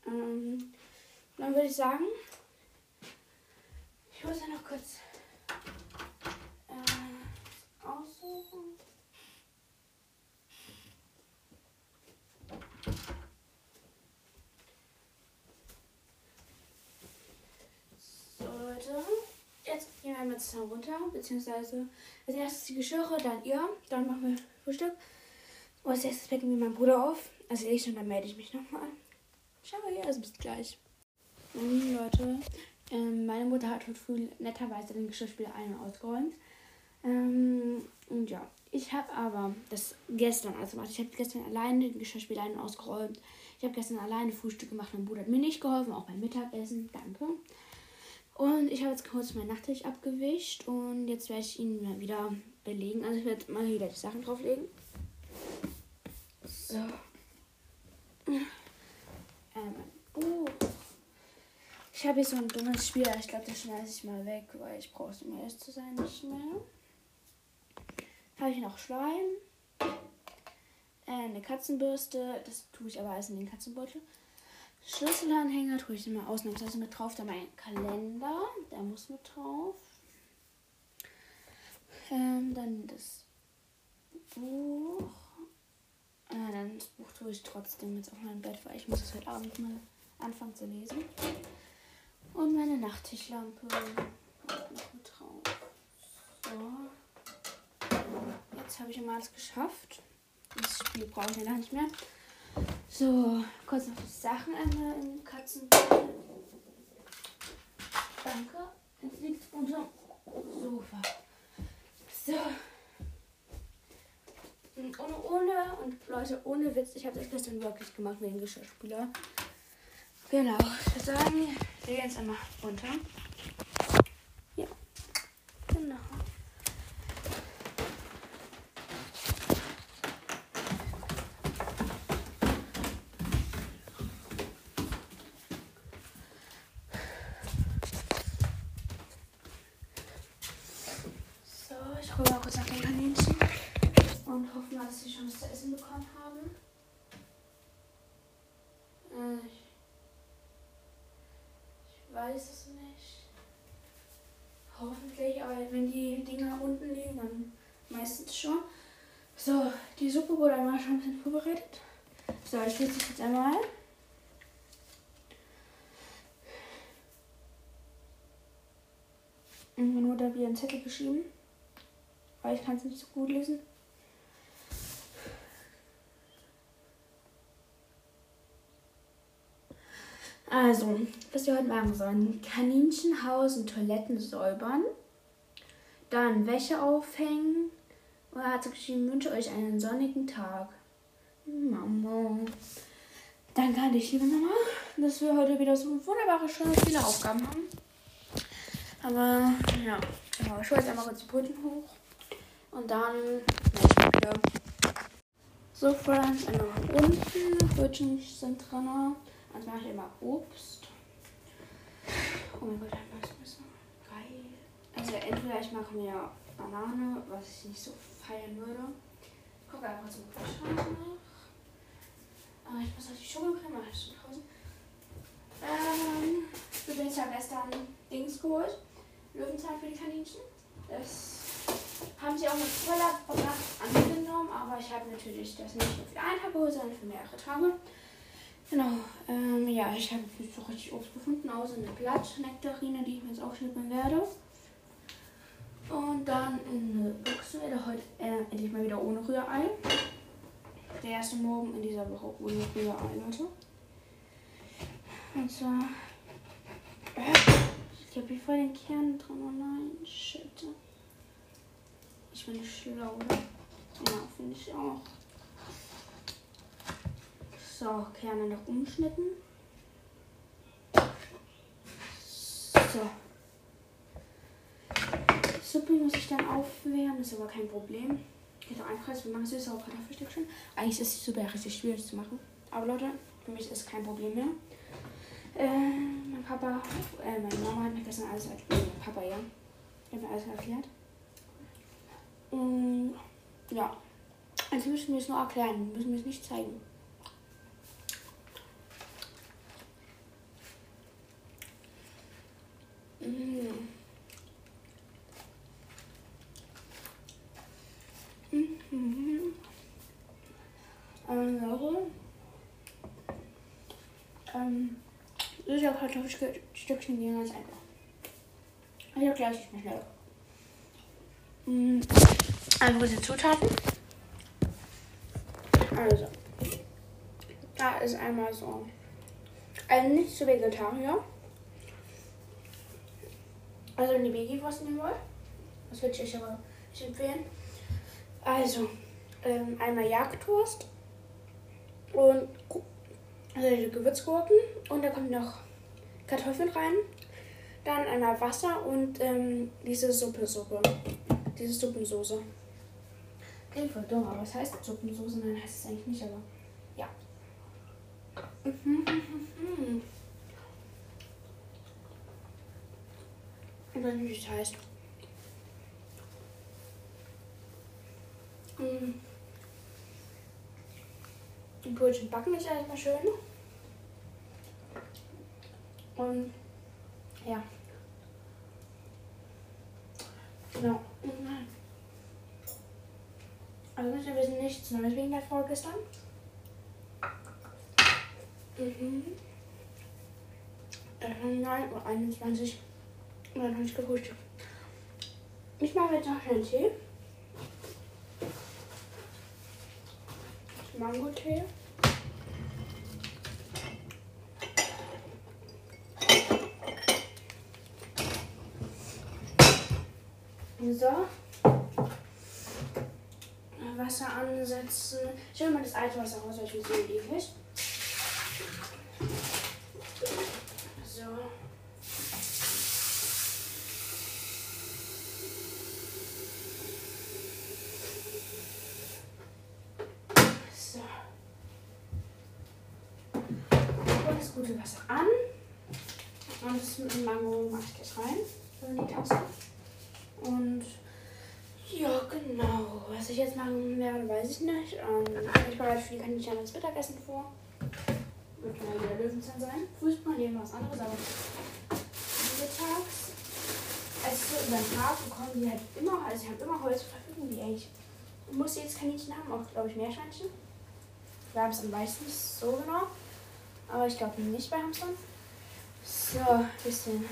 Ähm, dann würde ich sagen, ich muss ja noch kurz äh, aussuchen. So, Leute. Jetzt gehen wir einmal zusammen runter, beziehungsweise als erstes die Geschirre, dann ihr, dann machen wir Frühstück. Und als erstes wecken wir meinen Bruder auf. Also ich und dann melde ich mich nochmal. Ciao, ja, also bis gleich. Und Leute, ähm, meine Mutter hat heute früh netterweise den Geschirrspüler ein- und ausgeräumt. Ähm, und ja, ich habe aber das gestern also gemacht. Ich habe gestern alleine den Geschirrspüler ein- und ausgeräumt. Ich habe gestern alleine Frühstück gemacht. Mein Bruder hat mir nicht geholfen, auch beim Mittagessen. Danke. Und ich habe jetzt kurz meinen Nachttisch abgewischt und jetzt werde ich ihn mal wieder belegen. Also ich werde mal wieder die Sachen drauflegen. So. Ähm, oh. Ich habe hier so ein dummes Spiel. Ich glaube, das schmeiße ich mal weg, weil ich brauche es, um ehrlich zu sein, nicht mehr. Habe ich noch Schleim. Äh, eine Katzenbürste. Das tue ich aber alles in den Katzenbeutel. Schlüsselanhänger tue ich immer ausnahmsweise mit drauf. Dann mein Kalender. Der muss mit drauf. Ähm, dann das Buch. Ah, dann das Buch tue ich trotzdem jetzt auf mein Bett, weil ich muss es heute Abend mal anfangen zu lesen. Und meine Nachttischlampe. So. Jetzt habe ich immer alles geschafft. Das Spiel brauche ich ja nicht mehr. So, kurz noch die Sachen einmal im Katzenbeutel. Danke. Jetzt liegt es unter Sofa. So. Und ohne, ohne, und Leute, ohne Witz, ich habe das gestern wirklich gemacht mit dem Geschirrspüler. Genau, ich würde sagen, wir gehen jetzt einmal runter. Ja, genau. So, ich hole mal kurz nach den Kaninchen und hoffe mal, dass sie schon was zu essen bekommen haben. Äh, ich, ich weiß es nicht. Hoffentlich, aber wenn die Dinger unten liegen, dann meistens schon. So, die Suppe wurde einmal schon ein bisschen vorbereitet. So, ich lese das jetzt einmal. Irgendwann wurde da wieder ein Zettel geschrieben. Aber ich kann es nicht so gut lesen. Also, was wir heute machen sollen: Kaninchenhaus und Toiletten säubern. Dann Wäsche aufhängen. Und er hat geschrieben: Wünsche euch einen sonnigen Tag. Mama. Dann kann ich liebe Mama, dass wir heute wieder so wunderbare, schöne, viele Aufgaben haben. Aber ja, genau. Ich hole jetzt einmal kurz die Brötchen hoch. Und dann mich wieder. So, Friends, einmal unten. Brötchen sind dran. Also mache ich immer Obst. Oh mein Gott, einmal ist besser. Geil. Also entweder ich mache mir Banane, was ich nicht so feiern würde. Gucke einfach zum Kühlschrank nach. Aber ich muss auf die Schokocreme, mach ich schon draußen. Ähm, übrigens, ich habe gestern Dings geholt. Löwenzahn für die Kaninchen. Das haben sie auch mit voller Pracht angenommen, aber ich habe natürlich das nicht nur für einen Tag geholt, sondern für mehrere Tage. Genau, ähm, ja, ich habe nicht so richtig Obst gefunden, außer eine Blattnektarine, die ich mir jetzt auch schnippeln werde. Und dann eine Buchswelle, heute äh, endlich mal wieder ohne Rührei. Der erste Morgen in dieser Woche ohne Rührei, Leute. Und zwar. Äh, ich habe hier voll den Kern drin. Oh nein, shit. Ich bin schlau, oder? Ja, finde ich auch. So, Kerne noch umschnitten. So. Suppe muss ich dann aufwärmen, ist aber kein Problem. Geht auch einfach, wir machen süße Kartoffelstückchen. Eigentlich ist Suppe ja richtig schwierig zu machen. Aber Leute, für mich ist kein Problem mehr. Äh, mein Papa, äh, meine Mama hat mir gestern alles erklärt. Mein Papa, ja. Hat mir alles erklärt. Und, ja. Also müssen wir es nur erklären, müssen wir es nicht zeigen. Mhm. Mhm. Also, ähm, diese Kartoffelstückchen gehen ganz einfach. Ich erkläre es mal schnell. Mhm. Also, die Zutaten. Also, da ist einmal so. Also nicht zu Vegetarier. Wenn ihr Veggie-Wurst nehmen wollt, das würde ich euch aber nicht empfehlen. Also, ähm, einmal Jagdwurst und also Gewürzgurken und da kommt noch Kartoffeln rein. Dann einmal Wasser und ähm, diese Suppe-Suppe. Diese Suppensoße. Klingt voll dumm, aber es heißt Suppensoße, nein, heißt es eigentlich nicht, aber ja. Mhm. Ich weiß nicht, wie es heißt. Mm. Die Brötchen backen ist erstmal schön. Und ja. Genau. Also wir wissen nichts Neues wegen der vorgestern. Mhm. Äh, 9 Uhr 21. Und dann habe ich gefrühstückt. Ich mache jetzt noch schnell Tee. Mango-Tee. So. Wasser ansetzen. Ich will mal das alte Wasser raus, weil ich mir so ewig. So. Das an. Und das mit dem Mango mache ich gleich rein. In die Tasse. Und ja, genau. Was ich jetzt machen werde, weiß ich nicht. Ähm, ich bereite für die Kaninchen das Mittagessen vor. Wird mal wieder Löwenzahn sein. Frühstück nehmen was anderes, aber mittags. Also so über den Tag bekommen die halt immer, also ich habe immer Holz zur Verfügung, die eigentlich. Muss jetzt Kaninchen haben, auch glaube ich Meerschweinchen. Wir haben es am meisten so genau. Aber ich glaube nicht bei Hamstern. So, bisschen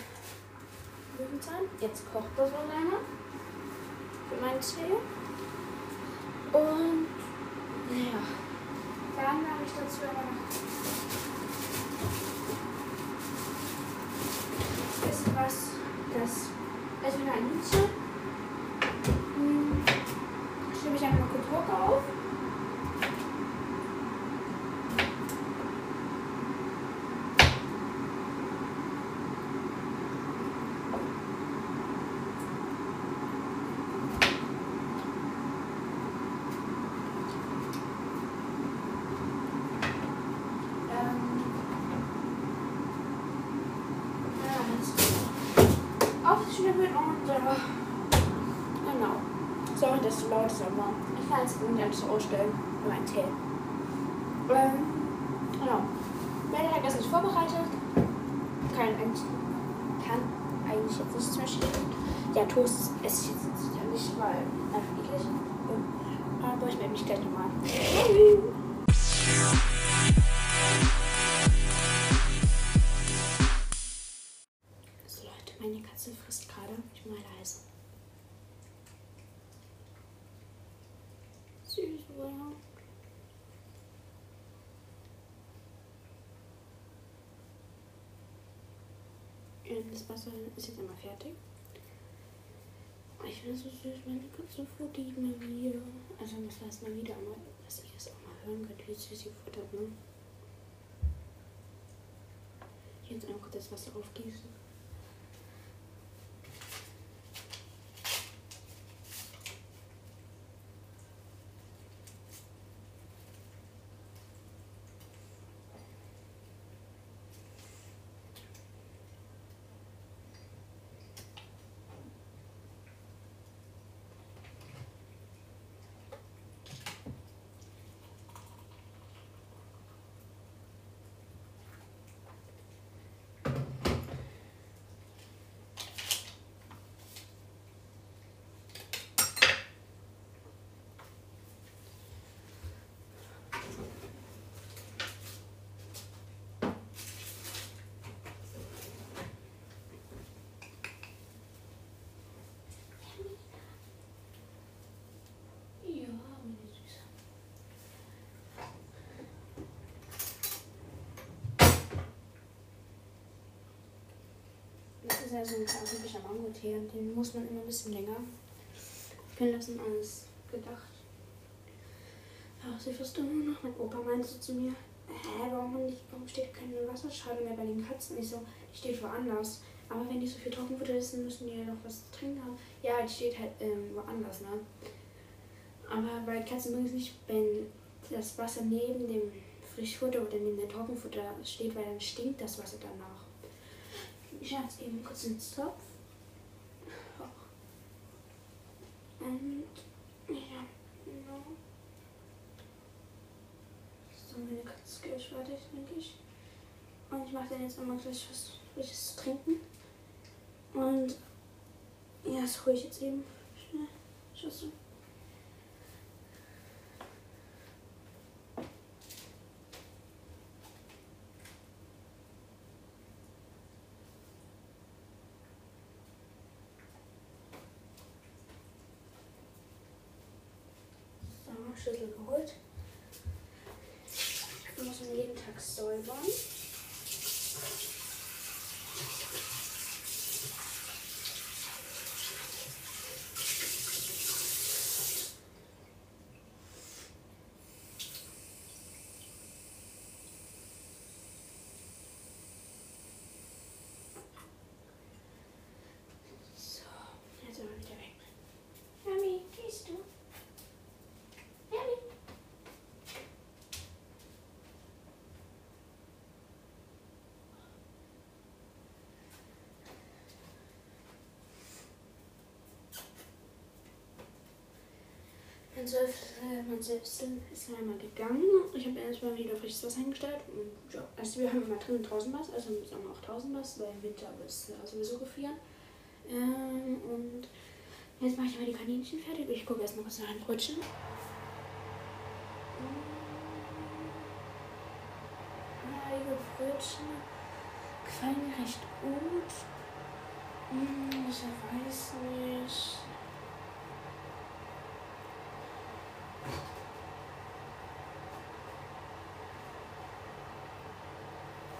Löwenzahn. Jetzt kocht das wohl einmal für meinen Tee. Und ja, dann habe ich dazu aber noch ist was, das ist wieder ein Hühnchen. Hm, Schiebe ich einfach noch Gurke auf. bin und äh, genau. Sorry, dass es laut ist, aber ich kann jetzt nicht alles ausstellen für meinen Tee. Ähm, genau. Hat das nicht vorbereitet. Kann eigentlich, kann eigentlich jetzt nichts mehr schicken. Ja, Toast esse ich jetzt ja nicht, weil einfach eklig. Aber ich melde mich gleich nochmal. Das Wasser ist jetzt einmal fertig. Ich finde es so süß, meine Katze futtert mal wieder. Also das heißt mal wieder, aber dass ich es auch mal hören könnt, wie süß sie futtert, ne? Jetzt einfach das Wasser aufgießen. Ja, meine Süße. Das ist ja so ein typischer Mango-Tee und den muss man immer ein bisschen länger können lassen als gedacht. Ach, sie du nur noch. Mein Opa meinte so zu mir, hä, warum, nicht, warum steht keine Wasserschale mehr bei den Katzen? Ich so, die steht woanders. Aber wenn die so viel Trockenfutter essen, müssen die ja noch was zu trinken haben. Ja, die steht halt ähm, woanders, ne? Aber bei Katzen bringt es nicht, wenn das Wasser neben dem Frischfutter oder neben dem Trockenfutter steht, weil dann stinkt das Wasser danach. Ich habe jetzt eben kurz einen Zopf. Und ja, genau. So, meine Katze ist fertig, denke ich. Und ich mache dann jetzt immer gleich was Frisches zu trinken. Und ja, das hole ich jetzt eben schnell. Schüssel. So, Schüssel geholt. Ich muss ihn jeden Tag säubern. So, jetzt sind wir wieder weg. Mami, gehst du? Mami. Mein Selbst, äh, mein Selbst ist einmal gegangen. Ich habe erstmal wieder frisches Wasser hingestellt. Und ja, also wir haben immer drinnen draußen was, also im Sommer auch draußen was, weil im Winter wird es ja sowieso gefrieren. Ähm, und jetzt mache ich mal die Kaninchen fertig. Ich gucke erst mal kurz nach ein Brötchen. Einige Brötchen gefallen mir recht gut. Hm, ich weiß nicht.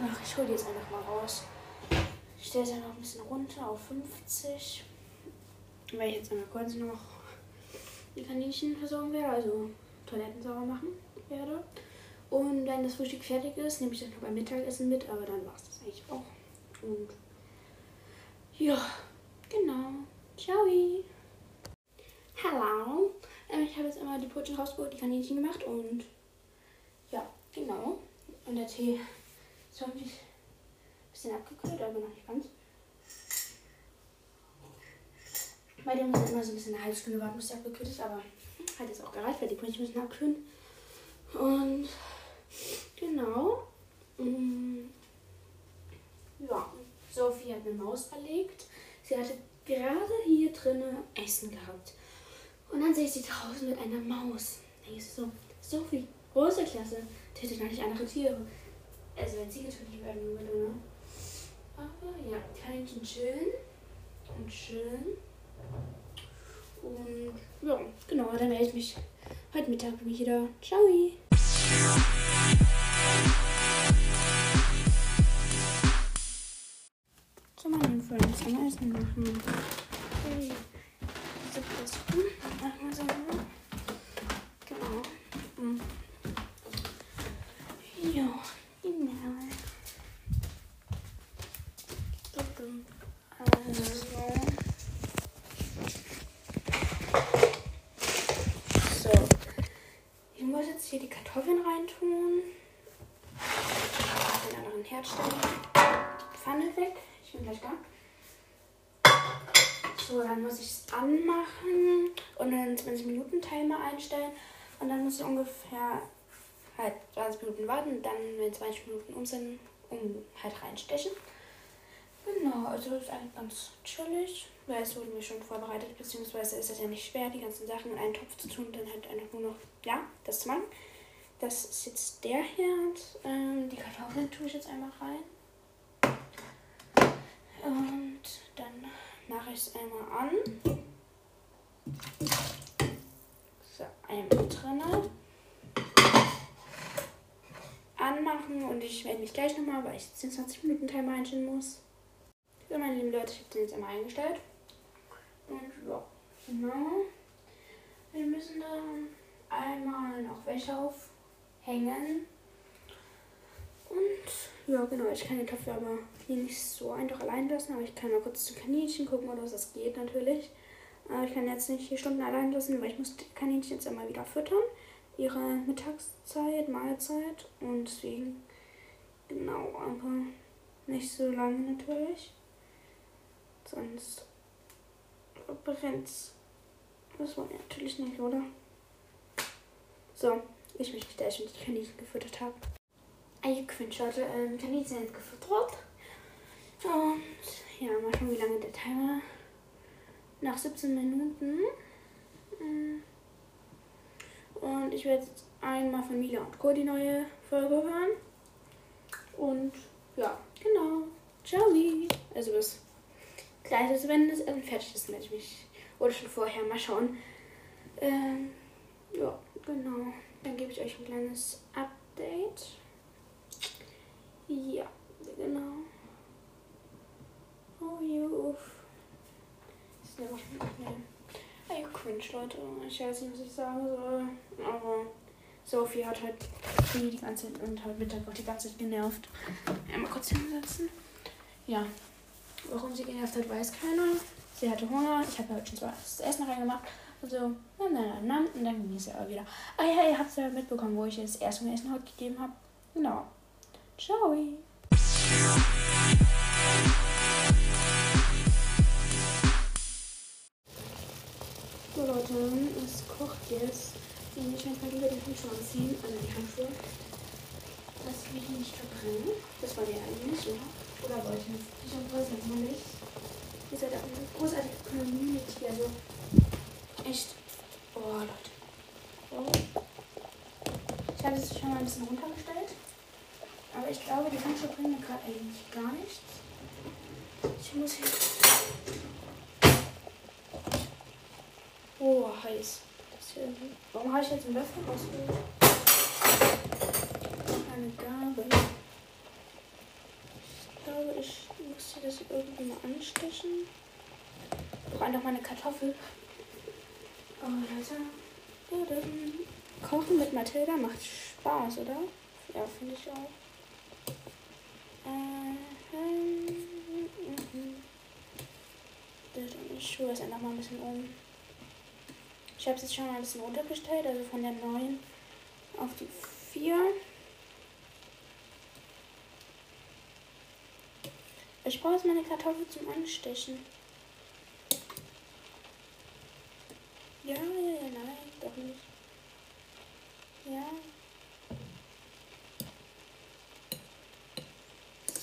Ach, ich hole die jetzt einfach mal raus. Ich stelle sie noch ein bisschen runter auf 50. Weil ich jetzt einmal kurz noch die Kaninchen versorgen werde, also Toiletten sauber machen werde. Und wenn das Frühstück fertig ist, nehme ich das noch beim Mittagessen mit, aber dann war es das eigentlich auch. Und ja, genau. Ciao. Hallo. Ähm, ich habe jetzt einmal die Brötchen rausgeholt, die Kaninchen gemacht und ja, genau. Und der Tee irgendwie ein bisschen abgekühlt, aber noch nicht ganz. Bei dem muss immer so ein bisschen eine halbe Stunde warten, bis der abgekühlt ist, aber hat jetzt auch gereicht, weil die Brötchen müssen abkühlen. Und genau. Mm, ja, Sophie hat eine Maus verlegt. Sie hatte gerade hier drinnen Essen gehabt. Und dann sehe ich sie draußen mit einer Maus. Da so, Sophie, große Klasse, tötet nicht andere Tiere. Also wenn sie getötet werden würde, ne? Aber ja, Kaninchen chillen und chillen. Und ja, genau, dann melde ich mich heute Mittag wieder. Ciao! Zu meinen Friends am Essen machen. Hey. So, das machen wir so. Genau. Mhm. Ja, genau. Also. So. Ich muss jetzt hier die Kartoffeln reintun. Stellen. Die Pfanne weg. Ich bin gleich da. So, dann muss ich es anmachen und einen 20 Minuten Timer einstellen. Und dann muss ich ungefähr halt 20 Minuten warten, dann wenn 20 Minuten um sind, um halt reinstechen. Genau, also ist eigentlich ganz chillig, weil es wurde mir schon vorbereitet, beziehungsweise ist es ja nicht schwer, die ganzen Sachen in einen Topf zu tun, dann halt einfach nur noch, ja, das zu machen. Das ist jetzt der Herd. Ähm, die Kartoffeln tue ich jetzt einmal rein. Und dann mache ich es einmal an. So, einmal drinne. Anmachen und ich werde mich gleich nochmal, weil ich jetzt den 20 Minuten Timer einstellen muss. So, meine lieben Leute, ich habe den jetzt einmal eingestellt. Und ja, genau. Wir müssen dann einmal noch Wäsche aufhängen. Und ja, genau, ich kann den Topf aber hier nicht so einfach allein lassen, aber ich kann mal kurz zu Kaninchen gucken oder was das geht natürlich. Aber ich kann jetzt nicht vier Stunden allein lassen, weil ich muss die Kaninchen jetzt immer wieder füttern. Ihre Mittagszeit, Mahlzeit und deswegen genau, aber nicht so lange natürlich. Sonst brennt's. Das wollen wir natürlich nicht, oder? So, ich möchte wenn ich die Kaninchen gefüttert habe. Eingewünscht hatte, ähm, Kaninchen sind gefüttert. Und ja, mal schauen, wie lange der Timer. Nach 17 Minuten. Mm. Und ich werde jetzt einmal von Mila und Co. die neue Folge hören. Und ja, genau. Ciao. Also bis gleich, also wenn das Essen fertig ist, melde ich mich. Oder schon vorher, mal schauen. Ähm, ja, genau. Dann gebe ich euch ein kleines Update. Ja, genau. Oh, Juf. Ist ja mitnehmen. Ey, cringe, Leute. Ich weiß nicht, was ich sagen soll. Aber Sophie hat halt die ganze Zeit und heute Mittag auch die ganze Zeit genervt. Einmal kurz hinsetzen. Ja. Warum sie genervt hat, weiß keiner. Sie hatte Hunger. Ich habe heute schon zwar das Essen reingemacht. Also, na, na, na, und dann ging es ja wieder. Ah ja, ihr habt es ja mitbekommen, wo ich das erste Mal Essen heute gegeben habe. Genau. Ciao. So Leute, es kocht jetzt. Ich werde mal lieber die Handschuhe anziehen, also die Handschuhe. Das will ich nicht verbrennen. Das war der eigentlich, oder? Oder wollte ich? Ich weiß jetzt mal nicht. Ihr seid auch eine großartige Community, also echt. Oh Leute. Oh. Ich habe es schon mal ein bisschen runtergestellt. Aber ich glaube, die Handschuhe bringen mir gerade eigentlich gar nichts. Ich muss hier. Oh, heiß. Hier, warum habe ich jetzt einen Löffel rausgeholt? Eine Gabel. Ich glaube, ich muss hier das irgendwie mal anstechen. Brauche einfach mal eine Kartoffel. Oh, Leute. Kochen mit Mathilda macht Spaß, oder? Ja, finde ich auch. Ich schuhe das einfach mal ein bisschen um. Ich habe es jetzt schon mal ein bisschen runtergestellt, also von der 9 auf die 4. Ich brauche jetzt meine Kartoffel zum Anstechen.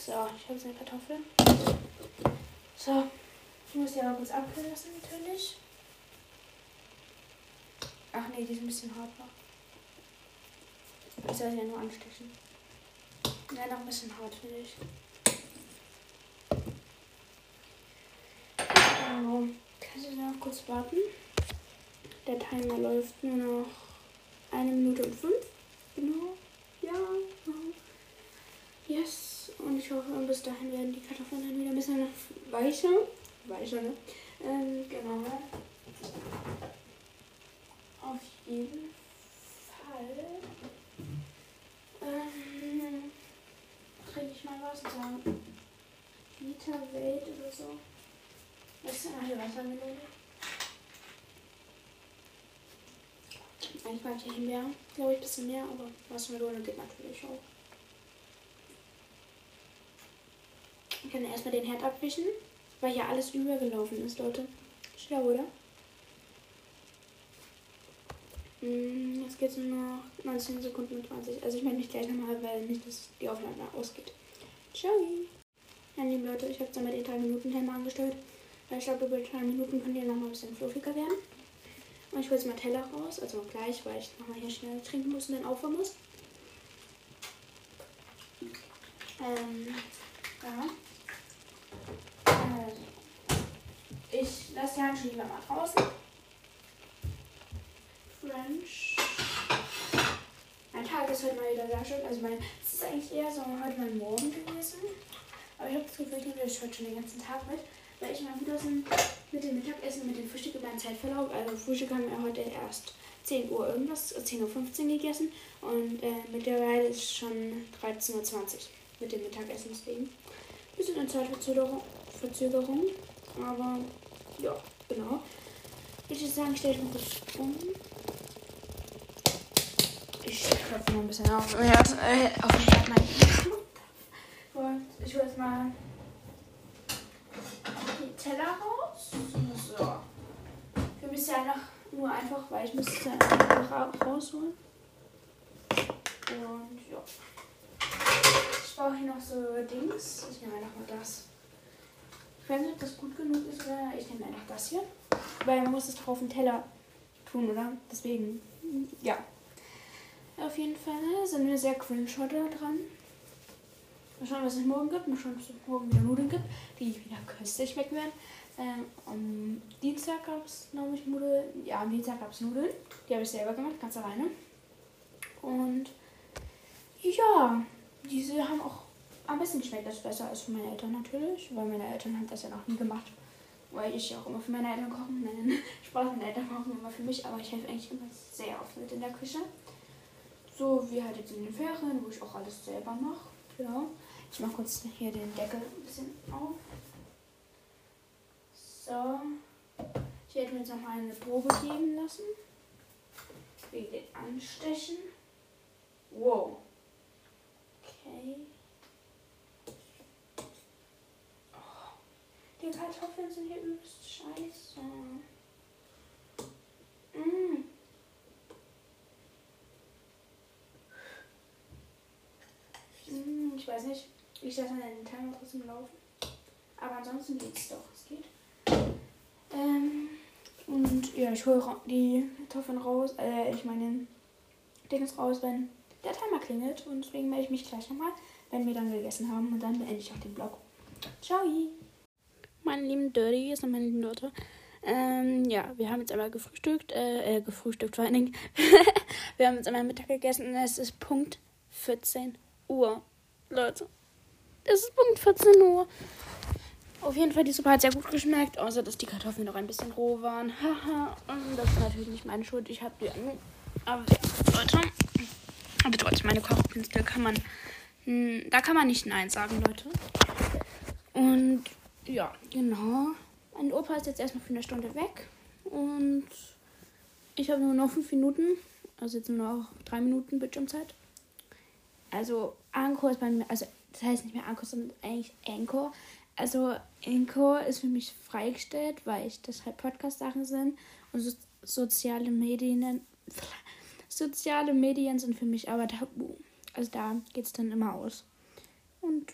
ich habe jetzt eine Kartoffel. So, ich muss die aber kurz abkühlen lassen, natürlich. Ach nee, die ist ein bisschen hart noch. Ich soll sie ja nur anstechen. Ja, noch ein bisschen hart, finde ich. So, kannst du noch kurz warten? Der Timer läuft nur noch eine Minute und fünf. Genau. Ja. Yes. Und ich hoffe, bis dahin werden die Kartoffeln dann wieder ein bisschen weicher. Weicher, ne? Ähm, genau. Auf jeden Fall. Ähm, kriege ich mal was sagen. Vita Welt oder so. Was ist denn hier Wassermelone? Eigentlich ich Himbeeren, glaube ich, ein bisschen mehr, aber Wassermelone geht natürlich auch. Ich kann erstmal den Herd abwischen, weil hier alles übergelaufen ist, Leute. Schlau, oder? Hm, jetzt geht es nur noch 19 Sekunden und 20. Also ich meine nicht gleich nochmal, weil nicht, dass die Aufnahme ausgeht. Ciao. Ja, liebe Leute, ich habe jetzt einmal den 3 Minuten Timer angestellt. Weil ich glaube, über 3 Minuten können die nochmal ein bisschen fluffiger werden. Und ich hole jetzt mal Teller raus, also gleich, weil ich nochmal hier schnell trinken muss und dann aufhören muss. Ähm, ja. Also, ich lasse die Handschuhe lieber mal draußen. French. Mein Tag ist heute mal wieder sehr schön. Also mein, es ist eigentlich eher so heute mein Morgen gewesen. Aber ich habe das Gefühl, ich nehme das heute schon den ganzen Tag mit. Weil ich mal wieder mit dem Mittagessen, mit dem Frühstück über den Zeitverlauf. Also Frühstück haben wir heute erst 10 Uhr irgendwas, 10.15 Uhr gegessen. Und äh, mittlerweile ist es schon 13.20 Uhr mit dem Mittagessen. Deswegen bisschen eine Zeitverzögerung. Verzögerung. Aber ja, genau. Ich würde sagen, stelle ich mal kurz um. Ich klopfe mal ein bisschen auf. Ja, äh, auf den Herd mein. Und ich hole jetzt mal die Teller raus. So. Wir müssen ja noch nur einfach, weil ich muss es ja einfach rausholen. Und ja. Ich brauche hier noch so Dings. Ich nehme einfach mal das. Ich weiß nicht, ob das gut genug ist oder ich nehme einfach das hier. Weil man muss es doch auf den Teller tun, oder? Deswegen, ja. Auf jeden Fall sind wir sehr cringe heute dran. Mal schauen, was es morgen gibt. Mal schauen, ob es morgen wieder Nudeln gibt, die wieder köstlich schmecken werden. Ähm, am Dienstag gab es, glaube Nudeln. Ja, am Dienstag gab es Nudeln. Die habe ich selber gemacht, ganz alleine. Und ja, diese haben auch am besten geschmeckt. Das besser als für meine Eltern natürlich, weil meine Eltern haben das ja noch nie gemacht. Weil ich ja auch immer für meine Eltern koche. Meine Spaß, meine Eltern kochen immer für mich, aber ich helfe eigentlich immer sehr oft mit in der Küche. So wie halt jetzt in den Ferien, wo ich auch alles selber mache. Genau. Ich mache kurz hier den Deckel ein bisschen auf. So. Ich werde mir jetzt noch mal eine Probe geben lassen. Wegen den Anstechen. Wow. Okay. Die Kartoffeln sind hier übelst scheiße. Mmh. Mmh, ich weiß nicht. Ich lasse dann den Timer trotzdem laufen. Aber ansonsten geht's doch. Es geht. Ähm, und ja, ich hole die Kartoffeln raus. Äh, ich meine, Dings raus, wenn der Timer klingelt. Und deswegen melde ich mich gleich nochmal, wenn wir dann gegessen haben. Und dann beende ich auch den Vlog. Ciao! Meine lieben Dirties und meine lieben Leute. Ähm, ja, wir haben jetzt einmal gefrühstückt. Äh, äh gefrühstückt vor allen Dingen. wir haben jetzt einmal Mittag gegessen. Es ist Punkt 14 Uhr. Leute. Es ist Punkt 14 Uhr. Auf jeden Fall, die Suppe hat sehr gut geschmeckt, außer dass die Kartoffeln noch ein bisschen roh waren. Haha, das ist natürlich nicht meine Schuld. Ich habe die an. Aber ja, Leute. Aber trotzdem, meine Kochkünste kann man. Hm, da kann man nicht Nein sagen, Leute. Und ja, genau. Mein Opa ist jetzt erstmal für eine Stunde weg. Und ich habe nur noch fünf Minuten. Also jetzt nur noch drei Minuten Bildschirmzeit. Also Anchor ist bei mir, also das heißt nicht mehr Anchor, sondern eigentlich Anchor. Also Anchor ist für mich freigestellt, weil ich das halt Podcast-Sachen sind und so, soziale Medien. Soziale Medien sind für mich aber tabu. Also da geht es dann immer aus. Und